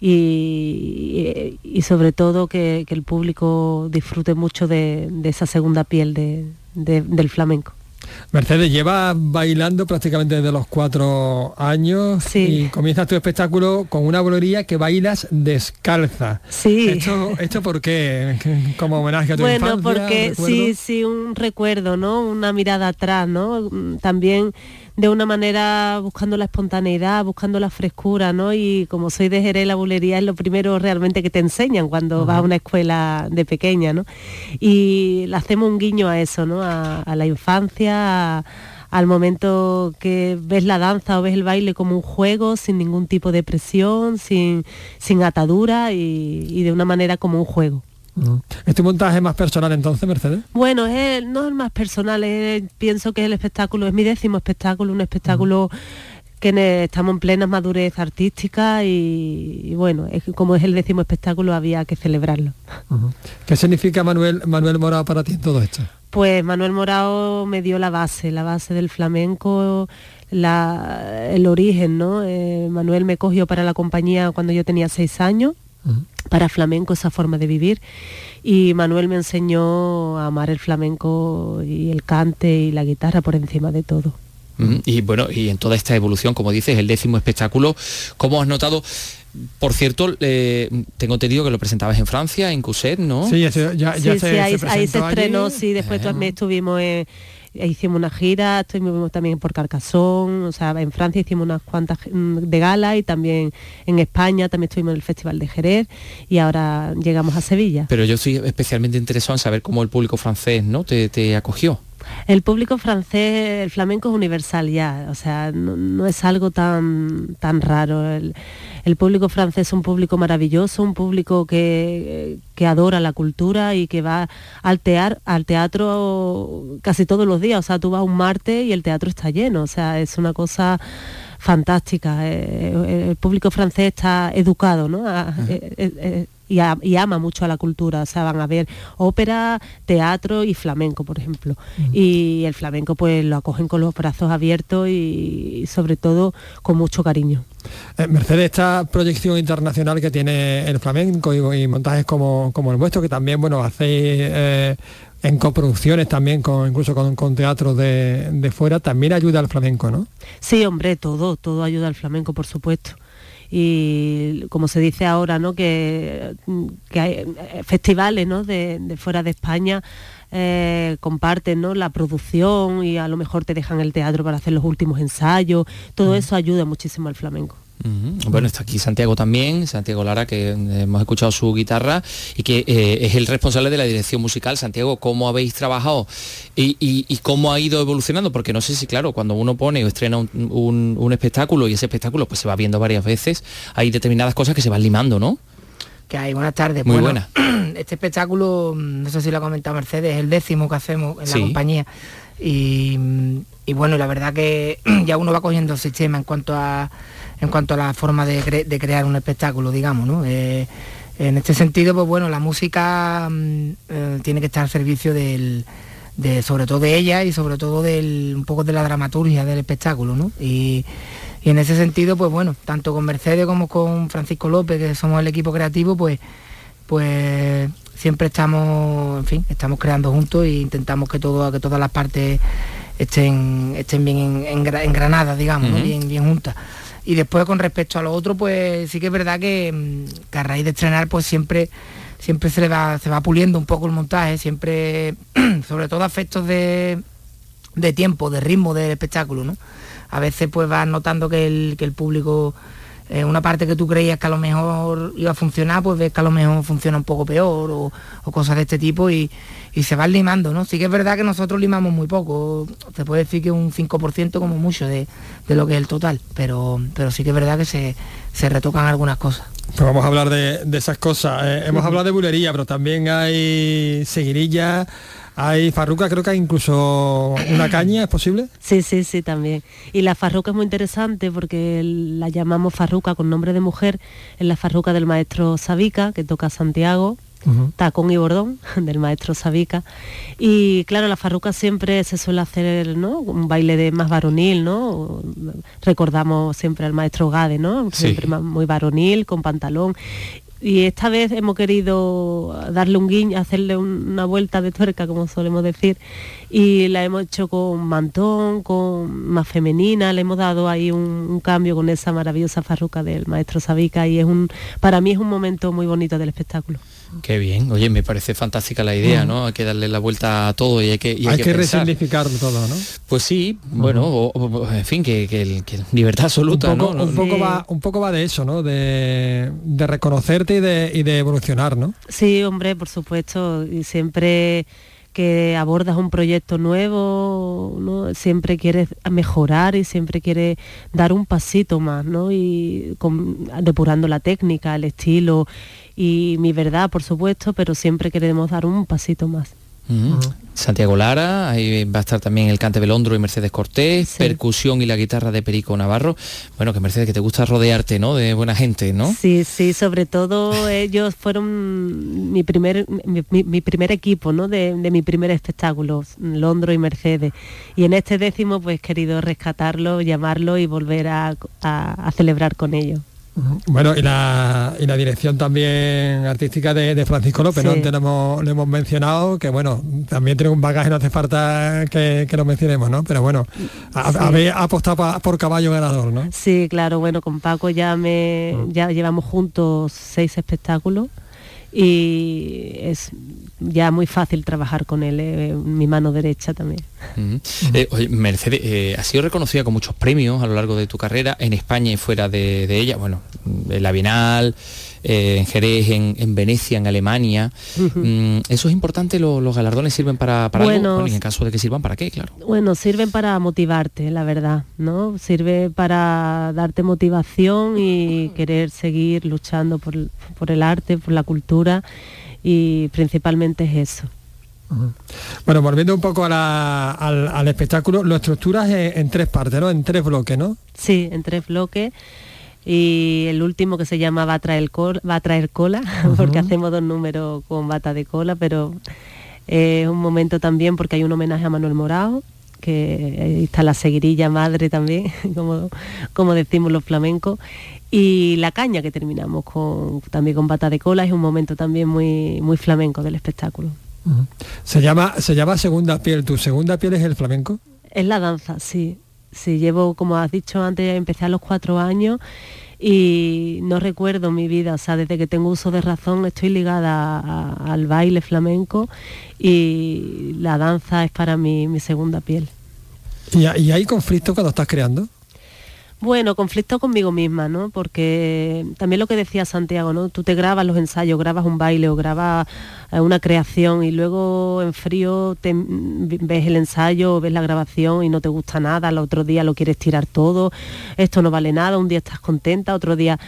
y, y sobre todo que, el público disfrute mucho de, esa segunda piel de- de- del flamenco. Mercedes, lleva bailando prácticamente desde los cuatro años Sí. y comienzas tu espectáculo con una bolería que bailas descalza. Sí. ¿Esto, esto por qué? Como homenaje a tu Bueno, infancia, porque recuerdo? sí, sí, un recuerdo, ¿no? Una mirada atrás, ¿no? Mm, También de una manera buscando la espontaneidad, buscando la frescura, ¿no? Y como soy de Jerez, la bulería es lo primero realmente que te enseñan cuando vas a una escuela de pequeña, ¿no? Y le hacemos un guiño a eso, ¿no? A, a la infancia, a- al momento que ves la danza o ves el baile como un juego, sin ningún tipo de presión, sin, sin atadura y- y de una manera como un juego. ¿Es tu montaje más personal entonces, Mercedes? Bueno, es el- no es el más personal, es- pienso que es el espectáculo, es mi décimo espectáculo, un espectáculo que estamos en plena madurez artística y, y bueno, es como es el décimo espectáculo había que celebrarlo. ¿Qué significa Manuel, Manuel Morado para ti en todo esto? Pues Manuel Morao me dio la base, la base del flamenco, la- el origen, ¿no? Eh, Manuel me cogió para la compañía cuando yo tenía seis años, para flamenco, esa forma de vivir, y Manuel me enseñó a amar el flamenco y el cante y la guitarra por encima de todo. Y bueno, y en toda esta evolución, como dices, el décimo espectáculo, ¿cómo has notado? Por cierto, eh, tengo entendido que lo presentabas en Francia, en Cousset, ¿no? Sí, ya, ya sí, se, sí, ahí, se ahí se presentó allí. estrenó, sí, después también estuvimos, en- hicimos una gira, estuvimos también por Carcassonne, o sea, en Francia hicimos unas cuantas mm, de gala y también en España también estuvimos en el Festival de Jerez y ahora llegamos a Sevilla. Pero yo estoy especialmente interesado en saber cómo el público francés ¿no? te acogió. El público francés, el flamenco es universal ya, o sea, no, no es algo tan, tan raro. El, el público francés es un público maravilloso, un público que, que adora la cultura y que va al, tear- al teatro casi todos los días. O sea, tú vas un martes y el teatro está lleno, o sea, es una cosa fantástica. Eh, el público francés está educado, ¿no? A- eh, eh, eh, y, a- y ama mucho a la cultura, o sea, van a ver ópera, teatro y flamenco, por ejemplo. Y el flamenco pues lo acogen con los brazos abiertos y, y sobre todo con mucho cariño. Eh, Mercedes, esta proyección internacional que tiene el flamenco y, y montajes como, como el vuestro, que también, bueno, hacéis eh, en coproducciones también, con, incluso con, con teatros de, de fuera, también ayuda al flamenco, ¿no? Sí, hombre, todo, todo ayuda al flamenco, por supuesto. Y como se dice ahora, ¿no? Que, que hay eh, festivales ¿no? de, de fuera de España eh, comparten ¿no? la producción y a lo mejor te dejan el teatro para hacer los últimos ensayos. Todo eso ayuda muchísimo al flamenco. Bueno, está aquí Santiago también, Santiago Lara, que eh, hemos escuchado su guitarra y que eh, es el responsable de la dirección musical. Santiago, ¿cómo habéis trabajado y, y- y cómo ha ido evolucionando? Porque no sé si, claro, cuando uno pone o estrena un, un- un espectáculo y ese espectáculo pues se va viendo varias veces, hay determinadas cosas que se van limando, ¿no? Que hay, buenas tardes. Muy Bueno, Este espectáculo, mm, no sé si lo ha comentado Mercedes, es el décimo que hacemos en Sí. la compañía. Y, mm, y bueno, la verdad que ya uno va cogiendo el sistema en cuanto a en cuanto a la forma de, cre- de crear un espectáculo, digamos, ¿no? Eh, en este sentido, pues bueno, la música mm, eh, tiene que estar al servicio del, de, sobre todo de ella y sobre todo del, un poco de la dramaturgia del espectáculo, ¿no? Y, y en ese sentido, pues bueno, tanto con Mercedes como con Francisco López, que somos el equipo creativo, pues, pues siempre estamos, en fin, estamos creando juntos e intentamos que todo, que todas las partes estén, estén bien en- engra- engranadas, digamos, ¿no? Ujú. bien, bien juntas. Y después con respecto a lo otro, pues sí que es verdad que, mm, que a raíz de estrenar, pues siempre siempre se le va, se va puliendo un poco el montaje, siempre, sobre todo aspectos de, de tiempo, de ritmo del espectáculo, ¿no? A veces pues vas notando que el, que el público, eh, una parte que tú creías que a lo mejor iba a funcionar, pues ves que a lo mejor funciona un poco peor o, o cosas de este tipo y, y se van limando, ¿no? Sí que es verdad que nosotros limamos muy poco, se puede decir que un 5% como mucho de, de lo que es el total, pero, pero sí que es verdad que se, se retocan algunas cosas. Pues vamos a hablar de, de esas cosas. Eh, hemos hablado de bulería, pero también hay seguirilla, hay farruca, creo que hay incluso una caña, ¿es posible? Sí, sí, sí, también. Y la farruca es muy interesante porque la llamamos farruca con nombre de mujer, es la farruca del maestro Sabica, que toca Santiago, Tacón y Bordón, del maestro Sabica. Y claro, la farruca siempre se suele hacer, ¿no? Un baile de más varonil, ¿no? Recordamos siempre al maestro Gade, ¿no? Siempre muy varonil, con pantalón. Y esta vez hemos querido darle un guiño, hacerle un- una vuelta de tuerca, como solemos decir, y la hemos hecho con mantón, con más femenina, le hemos dado ahí un, un cambio con esa maravillosa farruca del maestro Sabica y es un, para mí es un momento muy bonito del espectáculo. Qué bien, oye, me parece fantástica la idea, ¿no? Hay que darle la vuelta a todo y hay que, y hay hay que, pensar. resignificarlo todo, ¿no? Pues sí, bueno, o- o- en fin, que, que el- que libertad absoluta, un poco, ¿no? un poco va, un poco va de eso, ¿no? De, de reconocerte y de, y de evolucionar, ¿no? Sí, hombre, por supuesto, y siempre que abordas un proyecto nuevo, ¿no? siempre quieres mejorar y siempre quieres dar un pasito más, ¿no? Y con- depurando la técnica, el estilo y mi verdad, por supuesto, pero siempre queremos dar un pasito más. Santiago Lara, ahí va a estar también el cante Belondro y Mercedes Cortés, percusión y la guitarra de Perico Navarro. Bueno, que Mercedes, que te gusta rodearte, ¿no? De buena gente, ¿no? Sí, sí, sobre todo ellos fueron mi primer, mi, mi- mi primer equipo, ¿no? De, de mi primer espectáculo, Londro y Mercedes. Y en este décimo, pues he querido rescatarlo, llamarlo y volver a, a- a celebrar con ellos. Bueno, y la, y la dirección también artística de, de Francisco López, ¿no? Sí. Lo hemos, lo hemos mencionado, que bueno, también tiene un bagaje, no hace falta que, que lo mencionemos, ¿no? Pero bueno, Sí. habéis apostado por caballo ganador, ¿no? Sí, claro, bueno, con Paco ya me ya llevamos juntos seis espectáculos y es ya muy fácil trabajar con él, eh, mi mano derecha también. Eh, oye, Mercedes, eh, has sido reconocida con muchos premios a lo largo de tu carrera, en España y fuera de, de ella, bueno, en la Bienal, eh, en Jerez, en, en Venecia, en Alemania. Mm, ¿Eso es importante? ¿Lo- ¿Los galardones sirven para, para Bueno, algo? Bueno, y en caso de que sirvan, ¿para qué? Claro. Bueno, sirven para motivarte, la verdad, ¿no? Sirve para darte motivación y querer seguir luchando por, por el arte, por la cultura y principalmente es eso. Bueno, volviendo un poco a la- al, al espectáculo, lo estructuras en, en tres partes, ¿no? En tres bloques, ¿no? Sí, en tres bloques. Y el último que se llama Va a traer, col- va a traer cola, porque hacemos dos números con bata de cola, pero es un momento también porque hay un homenaje a Manuel Morao, que ahí está la seguirilla madre también, como, como decimos los flamencos. Y la caña que terminamos con, también con bata de cola es un momento también muy, muy flamenco del espectáculo. Se llama, se llama segunda piel. ¿Tu segunda piel es el flamenco? Es la danza, sí. Sí, llevo, como has dicho antes, empecé a los cuatro años y no recuerdo mi vida, o sea, desde que tengo uso de razón estoy ligada al baile flamenco y la danza es para mí mi segunda piel. ¿Y, y hay conflicto cuando estás creando? Bueno, conflicto conmigo misma, ¿no? Porque también lo que decía Santiago, ¿no? Tú te grabas los ensayos, grabas un baile o grabas eh, una creación y luego en frío te, ves el ensayo, ves la grabación y no te gusta nada, al otro día lo quieres tirar todo, esto no vale nada, un día estás contenta, otro día...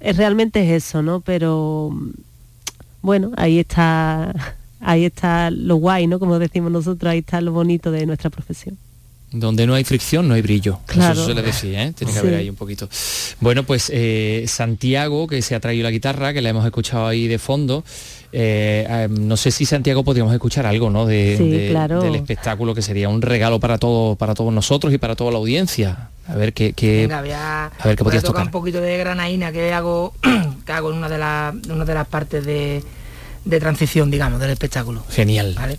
Es, realmente es eso, ¿no? Pero bueno, ahí está, ahí está lo guay, ¿no? Como decimos nosotros, ahí está lo bonito de nuestra profesión. Donde no hay fricción, no hay brillo. Claro. Eso se suele decir, ¿eh? Tiene que Sí. haber ahí un poquito. Bueno, pues eh, Santiago, que se ha traído la guitarra, que la hemos escuchado ahí de fondo. eh, eh, no sé si Santiago podríamos escuchar algo, ¿no? De, Sí, de- claro. Del espectáculo, que sería un regalo para todo, para todos nosotros y para toda la audiencia. A ver qué, qué- Venga, voy a, a ver qué voy a podías tocar tocar. un poquito de granaína que hago, que hago en una de, las una de las partes de, de transición, digamos, del espectáculo. Genial. ¿Vale?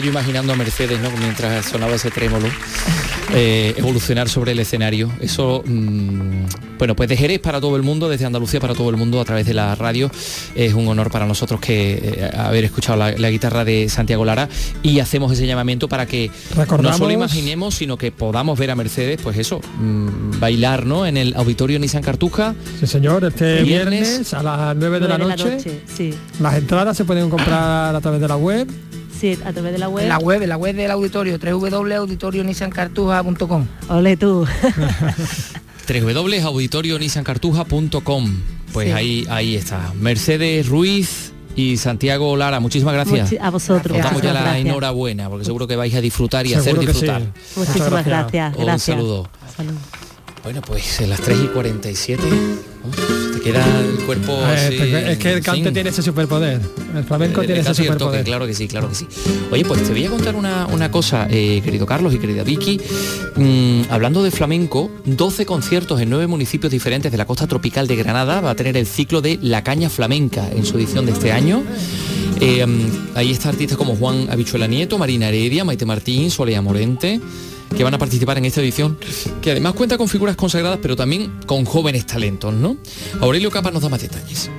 Yo imaginando a Mercedes, ¿no? Mientras sonaba ese trémolo, eh, evolucionar sobre el escenario. Eso, mm, bueno, pues de Jerez para todo el mundo, desde Andalucía para todo el mundo a través de la radio. Es un honor para nosotros que eh, haber escuchado la, la guitarra de Santiago Lara y hacemos ese llamamiento para que no Recordamos- solo imaginemos, sino que podamos ver a Mercedes, pues eso, mm, bailar, ¿no? En el auditorio Nissan Cartuja. Sí, señor, este Viernes. viernes, a las 9 de la noche. sí. Las entradas se pueden comprar a través de la web. Sí, a través de la web. En la web, en la web del auditorio, www.auditorionissancartuja.com. Ole tú. www.auditorionissancartuja.com Pues Sí. ahí, ahí está. Mercedes Ruiz y Santiago Lara, muchísimas gracias. Muchi- a vosotros. Os damos ya Muchísimas la gracias. enhorabuena, porque seguro que vais a disfrutar y hacer que sí. disfrutar. Muchísimas gracias. Un Gracias. saludo. Salud. Bueno, pues en las 3 y 47 uf, te queda el cuerpo Eh, así, es que el cante sin- tiene ese superpoder. El flamenco Eh, tiene ese toque, superpoder. claro que sí, claro que sí. Oye, pues te voy a contar una, una cosa, eh, querido Carlos y querida Vicky. Mm, hablando de flamenco, 12 conciertos en nueve municipios diferentes de la costa tropical de Granada va a tener el ciclo de La Caña Flamenca en su edición de este año. Eh, mm, ahí está artistas como Juan Habichuela Nieto, Marina Heredia, Maite Martín, Solea Morente que van a participar en esta edición, que además cuenta con figuras consagradas, pero también con jóvenes talentos, ¿no? Aurelio Capa nos da más detalles.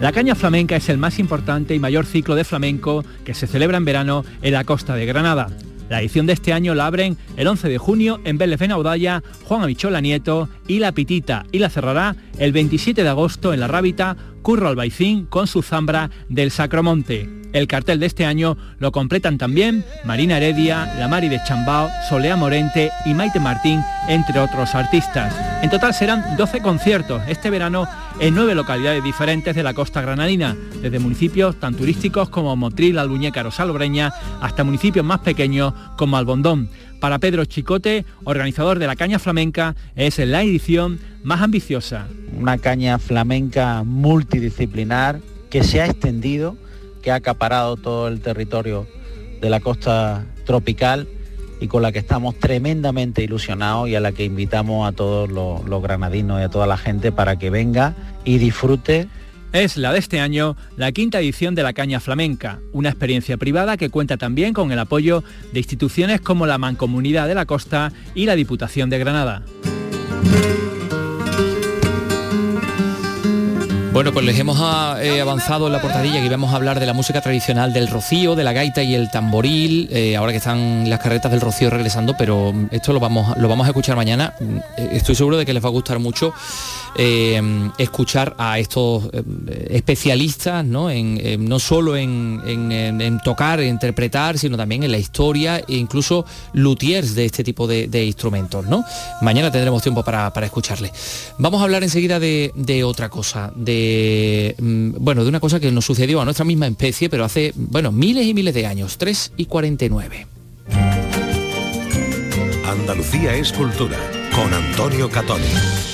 La caña flamenca es el más importante y mayor ciclo de flamenco que se celebra en verano en la costa de Granada. La edición de este año la abren el 11 de junio en Vélez Benaudalla, Juan Abichola Nieto y La Pitita y la cerrará el 27 de agosto en La Rábita, Curro Albaicín con su zambra del Sacromonte. El cartel de este año lo completan también Marina Heredia, La Mari de Chambao, Solea Morente y Maite Martín, entre otros artistas. En total serán 12 conciertos este verano en nueve localidades diferentes de la costa granadina, desde municipios tan turísticos como Motril, Albuñécar o Salobreña, hasta municipios más pequeños como Albondón. Para Pedro Chicote, organizador de la Caña Flamenca, es la edición más ambiciosa. una caña flamenca multidisciplinar que se ha extendido, que ha acaparado todo el territorio de la costa tropical y con la que estamos tremendamente ilusionados y a la que invitamos a todos los, granadinos y a toda la gente para que venga y disfrute Es la de este año la quinta edición de la Caña Flamenca, una experiencia privada que cuenta también con el apoyo de instituciones como la Mancomunidad de la Costa y la Diputación de Granada. Bueno, pues les hemos ah, eh, avanzado en la portadilla que íbamos a hablar de la música tradicional del rocío, de la gaita y el tamboril, eh, ahora que están las carretas del rocío regresando, pero esto lo vamos, a- lo vamos a escuchar mañana. Eh, Estoy seguro de que les va a gustar mucho eh, escuchar a estos especialistas, ¿no? En, no solo en, tocar, en interpretar, sino también en la historia e incluso luthiers de este tipo de, de instrumentos, ¿no? Mañana tendremos tiempo para, para escucharle. Vamos a hablar enseguida de, de otra cosa, de mm, bueno, de una cosa que nos sucedió a nuestra misma especie, pero hace bueno miles y miles de años, 3 y 49. Andalucía es cultura, con Antonio Catoni.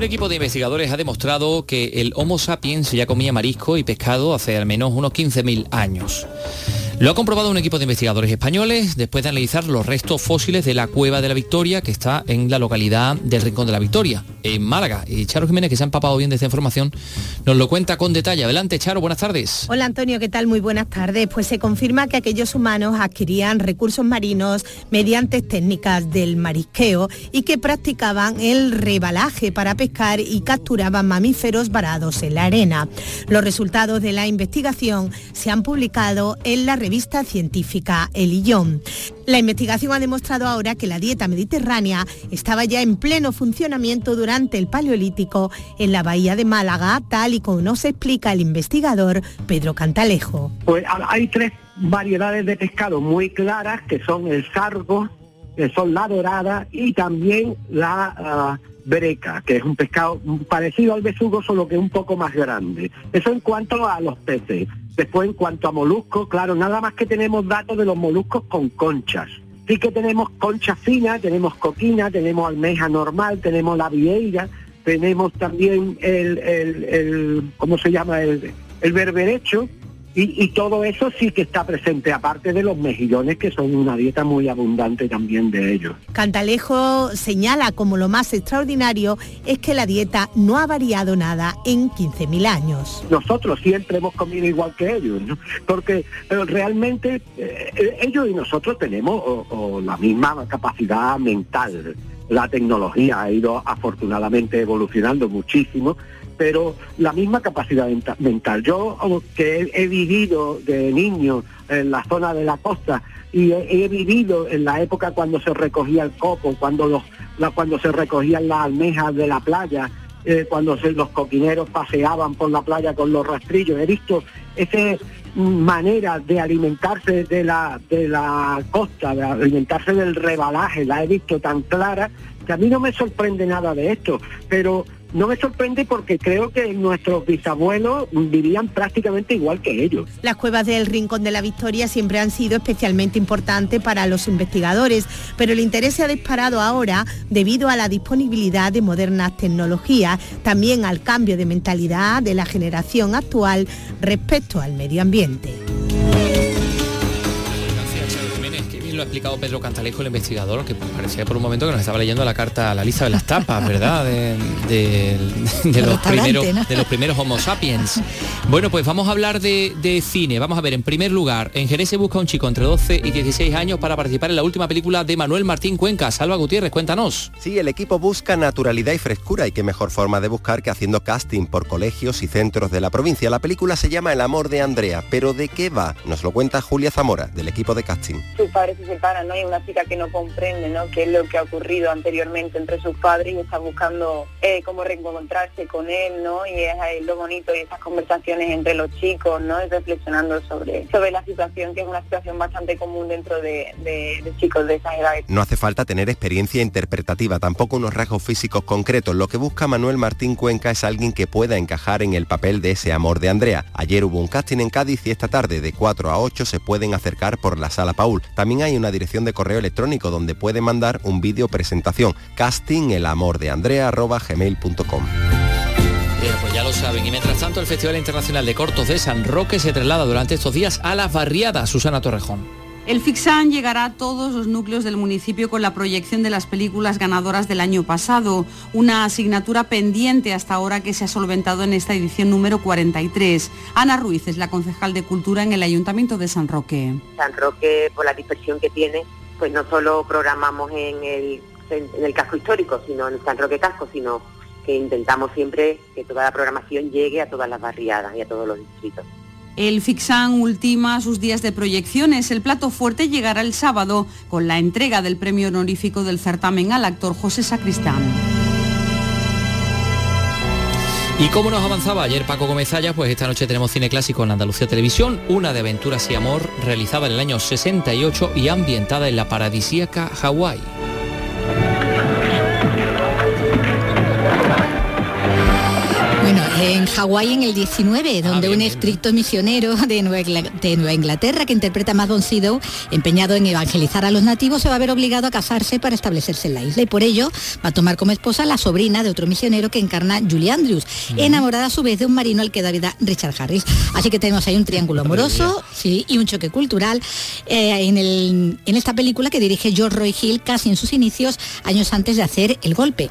Un equipo de investigadores ha demostrado que el Homo sapiens ya comía marisco y pescado hace al menos unos 15.000 años. Lo ha comprobado un equipo de investigadores españoles después de analizar los restos fósiles de la Cueva de la Victoria, que está en la localidad del Rincón de la Victoria, en Málaga. Y Charo Jiménez, que se ha empapado bien de esta información, nos lo cuenta con detalle. Adelante, Charo, buenas tardes. Hola Antonio, ¿qué tal? Muy buenas tardes. Pues se confirma que aquellos humanos adquirían recursos marinos mediante técnicas del marisqueo y que practicaban el rebalaje para pescar y capturaban mamíferos varados en la arena. Los resultados de la investigación se han publicado en la revista científica El. La investigación ha demostrado ahora que la dieta mediterránea estaba ya en pleno funcionamiento durante el Paleolítico en la bahía de Málaga, tal y como nos explica el investigador Pedro Cantalejo. Pues ha- hay tres variedades de pescado muy claras que son el sargo, que son la dorada y también la ah, breca, que es un pescado parecido al besugo, solo que un poco más grande. Eso en cuanto a los peces. Después, en cuanto a moluscos, claro, nada más que tenemos datos de los moluscos con conchas. Sí que tenemos concha fina, tenemos coquina, tenemos almeja normal, tenemos la vieira, tenemos también el, el, el ¿cómo se llama? El, el berberecho, y, y todo eso sí que está presente, aparte de los mejillones, que son una dieta muy abundante también de ellos. Cantalejo señala como lo más extraordinario es que la dieta no ha variado nada en 15.000 años. Nosotros siempre hemos comido igual que ellos, ¿no? porque realmente eh, ellos y nosotros tenemos o- o la misma capacidad mental. La tecnología ha ido afortunadamente evolucionando muchísimo, pero la misma capacidad menta- mental. Yo oh, que he, vivido de niño en la zona de la costa y he, vivido en la época cuando se recogía el coco, cuando los cuando se recogían las almejas de la playa, eh, cuando los coquineros paseaban por la playa con los rastrillos. He visto esa manera de alimentarse de la, de la costa, de alimentarse del rebalaje, la he visto tan clara que a mí no me sorprende nada de esto, pero no me sorprende porque creo que nuestros bisabuelos vivían prácticamente igual que ellos. Las cuevas del Rincón de la Victoria siempre han sido especialmente importantes para los investigadores, pero el interés se ha disparado ahora debido a la disponibilidad de modernas tecnologías, también al cambio de mentalidad de la generación actual respecto al medio ambiente. Lo ha explicado Pedro Cantalejo, el investigador, que parecía por un momento que nos estaba leyendo la carta, la lista de las tapas, ¿verdad? De, de- de los, primeros, ¿no? de los primeros Homo sapiens. Bueno, pues vamos a hablar de, de cine. Vamos a ver, en primer lugar, en Jerez se busca un chico entre 12 y 16 años para participar en la última película de Manuel Martín Cuenca. Salva Gutiérrez, cuéntanos. Sí, el equipo busca naturalidad y frescura y qué mejor forma de buscar que haciendo casting por colegios y centros de la provincia. La película se llama El amor de Andrea, pero ¿de qué va? Nos lo cuenta Julia Zamora, del equipo de casting. sus padres se separan, ¿no? Y una chica que no comprende, ¿no? Qué es lo que ha ocurrido anteriormente entre sus padres y está buscando eh, cómo reencontrarse con él, ¿no? Y es ahí lo bonito y esas conversaciones entre los chicos, ¿no? Y reflexionando sobre, sobre la situación, que es una situación bastante común dentro de, de- de chicos de esas edades. No hace falta tener experiencia interpretativa, tampoco unos rasgos físicos concretos. Lo que busca Manuel Martín Cuenca es alguien que pueda encajar en el papel de ese amor de Andrea. Ayer hubo un casting en Cádiz y esta tarde de 4 a 8 se pueden acercar por la sala Paul. También hay una dirección de correo electrónico donde puede mandar un vídeo presentación. Casting el amor de Andrea arroba gmail.com. Bien, pues ya lo saben. Y mientras tanto, el Festival Internacional de Cortos de San Roque se traslada durante estos días a las barriadas. Susana Torrejón. El FIXAN llegará a todos los núcleos del municipio con la proyección de las películas ganadoras del año pasado, una asignatura pendiente hasta ahora que se ha solventado en esta edición número 43. Ana Ruiz es la concejal de Cultura en el Ayuntamiento de San Roque. San Roque, por la dispersión que tiene, pues no solo programamos en el, en el casco histórico, sino en San Roque Casco, sino que intentamos siempre que toda la programación llegue a todas las barriadas y a todos los distritos. El FIXAN ultima sus días de proyecciones. El plato fuerte llegará el sábado con la entrega del premio honorífico del certamen al actor José Sacristán. Y como nos avanzaba ayer Paco Gómez Zaya, pues esta noche tenemos cine clásico en Andalucía Televisión, una de aventuras y amor realizada en el año 68 y ambientada en la paradisíaca Hawái. En Hawái en el 19, donde un estricto misionero de Nueva, Ingla- de Nueva Inglaterra que interpreta a Matt von Sydow, empeñado en evangelizar a los nativos, se va a ver obligado a casarse para establecerse en la isla y por ello va a tomar como esposa la sobrina de otro misionero que encarna Julie Andrews, enamorada a su vez de un marino al que da vida Richard Harris. Así que tenemos ahí un triángulo amoroso sí, y un choque cultural eh, en, el- en esta película que dirige George Roy Hill casi en sus inicios, años antes de hacer El Golpe.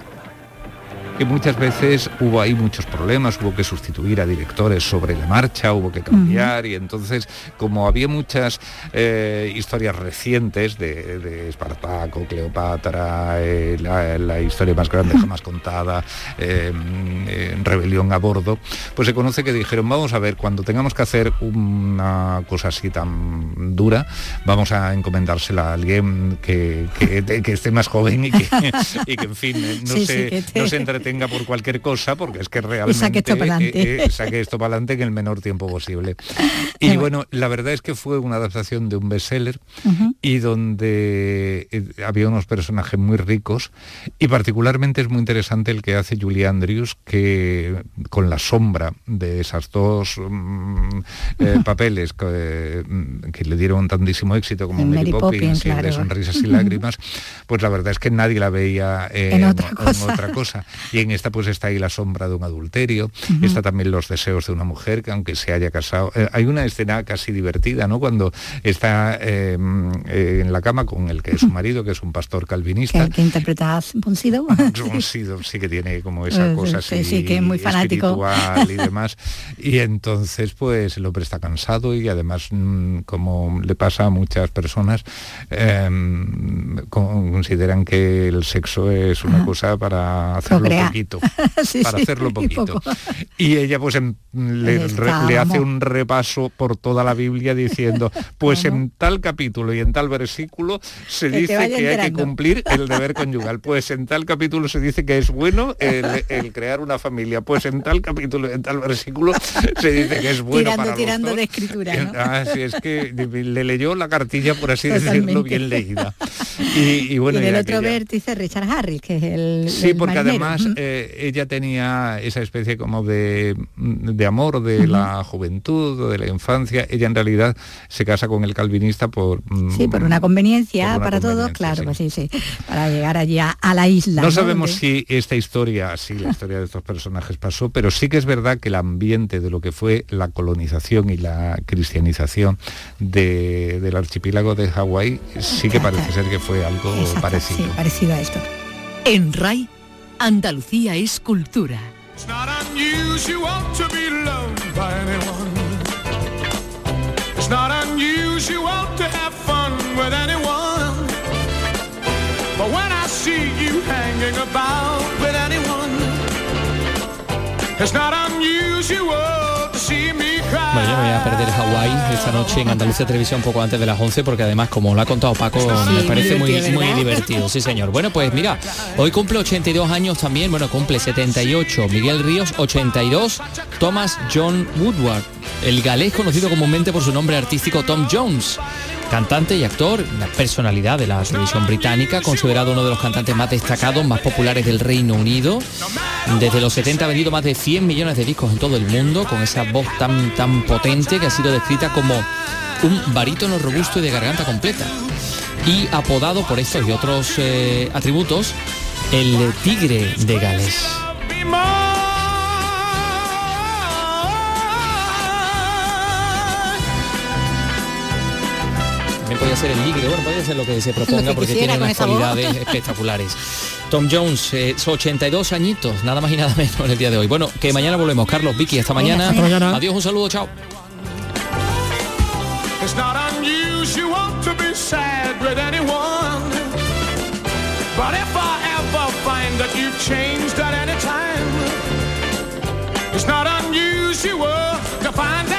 Que muchas veces hubo ahí muchos problemas, hubo que sustituir a directores sobre la marcha, hubo que cambiar y entonces como había muchas eh, historias recientes de, de Espartaco, Cleopatra, eh, la, la historia más grande jamás contada, eh, eh, Rebelión a bordo, pues se conoce que dijeron vamos a ver, cuando tengamos que hacer una cosa así tan dura, vamos a encomendársela a alguien que, que- que esté más joven y que, y que en fin, eh, no, Sí, se, te- no se entretenga detenga por cualquier cosa, porque es que realmente saque esto para adelante. eh, eh, saque esto para adelante en el menor tiempo posible. Y bueno, la verdad es que fue una adaptación de un bestseller y donde eh, había unos personajes muy ricos y particularmente es muy interesante el que hace Julie Andrews, que con la sombra de esas dos mm, eh, papeles que, eh, que le dieron tantísimo éxito como En Mary Mary Poppins, de. Sonrisas y. Lágrimas, pues la verdad es que nadie la veía eh, En otra en cosa. otra cosa. Y en esta pues está ahí la sombra de un adulterio, está también los deseos de una mujer que aunque se haya casado, eh, hay una escena casi divertida, ¿no? Cuando está eh, eh, en la cama con el que es su marido, que es un pastor que calvinista. el que interpreta a Bonsido. John Sido sí que tiene como esa Eh, cosa sí, así sí, que es muy fanático. y demás y entonces pues el hombre está cansado y además mm, como le pasa a muchas personas em, con- consideran que el sexo es una Ajá. cosa para hacerlo. Poquito Sí, para sí, hacerlo y poquito y ella pues em, le, re- hace un repaso por toda la Biblia diciendo pues en tal capítulo y en tal versículo se Que dice que hay que cumplir el deber conyugal. Pues en tal capítulo se dice que es bueno el, el crear una familia. Pues en tal capítulo, en tal versículo se dice que es bueno tirando, para los tirando dos. de escritura, ¿no? Ah, sí, es que le leyó la cartilla, por así decirlo, bien leída. Y, y bueno, y del y otro aquella- vértice Richard Harris, que es el Sí, el porque marinero. además Eh, ella tenía esa especie como de, de amor de la juventud, o de la infancia. Ella en realidad se casa con el calvinista por... mm, Sí, por una conveniencia por una para todos, claro, sí. pues sí, sí, para llegar allí a, a la isla. No sabemos si esta historia, sí, la historia de estos personajes pasó, pero sí que es verdad que el ambiente de lo que fue la colonización y la cristianización de- del archipiélago de Hawái sí que parece ser que fue algo Exacto, parecido. Sí, parecido a esto. En RAI, Andalucía es cultura. It's not unusual to see me a perder Hawái esta noche en Andalucía Televisión poco antes de las 11 porque además como lo ha contado Paco me parece muy, divertido, muy divertido, sí señor. Bueno, pues mira, hoy cumple 82 años también, bueno, cumple 78, Miguel Ríos 82, Thomas John Woodward, el galés conocido comúnmente por su nombre artístico Tom Jones. Cantante y actor, una personalidad de la televisión británica, considerado uno de los cantantes más destacados, más populares del Reino Unido. Desde los 70 ha vendido más de 100 millones de discos en todo el mundo, con esa voz tan, tan potente que ha sido descrita como un barítono robusto y de garganta completa. Y apodado por estos y otros eh, atributos, el tigre de Gales. Podría ser el ligre, bueno, podría ser lo que se proponga que porque tiene unas cualidades espectaculares. Tom Jones, eh, 82 añitos, nada más y nada menos en el día de hoy. Bueno, que mañana volvemos. Carlos, Vicky, hasta mañana. hasta mañana. Adiós, un saludo, chao. It's not unusual to be sad with anyone. But if I ever find that you've changed at any time, it's not unusual to find that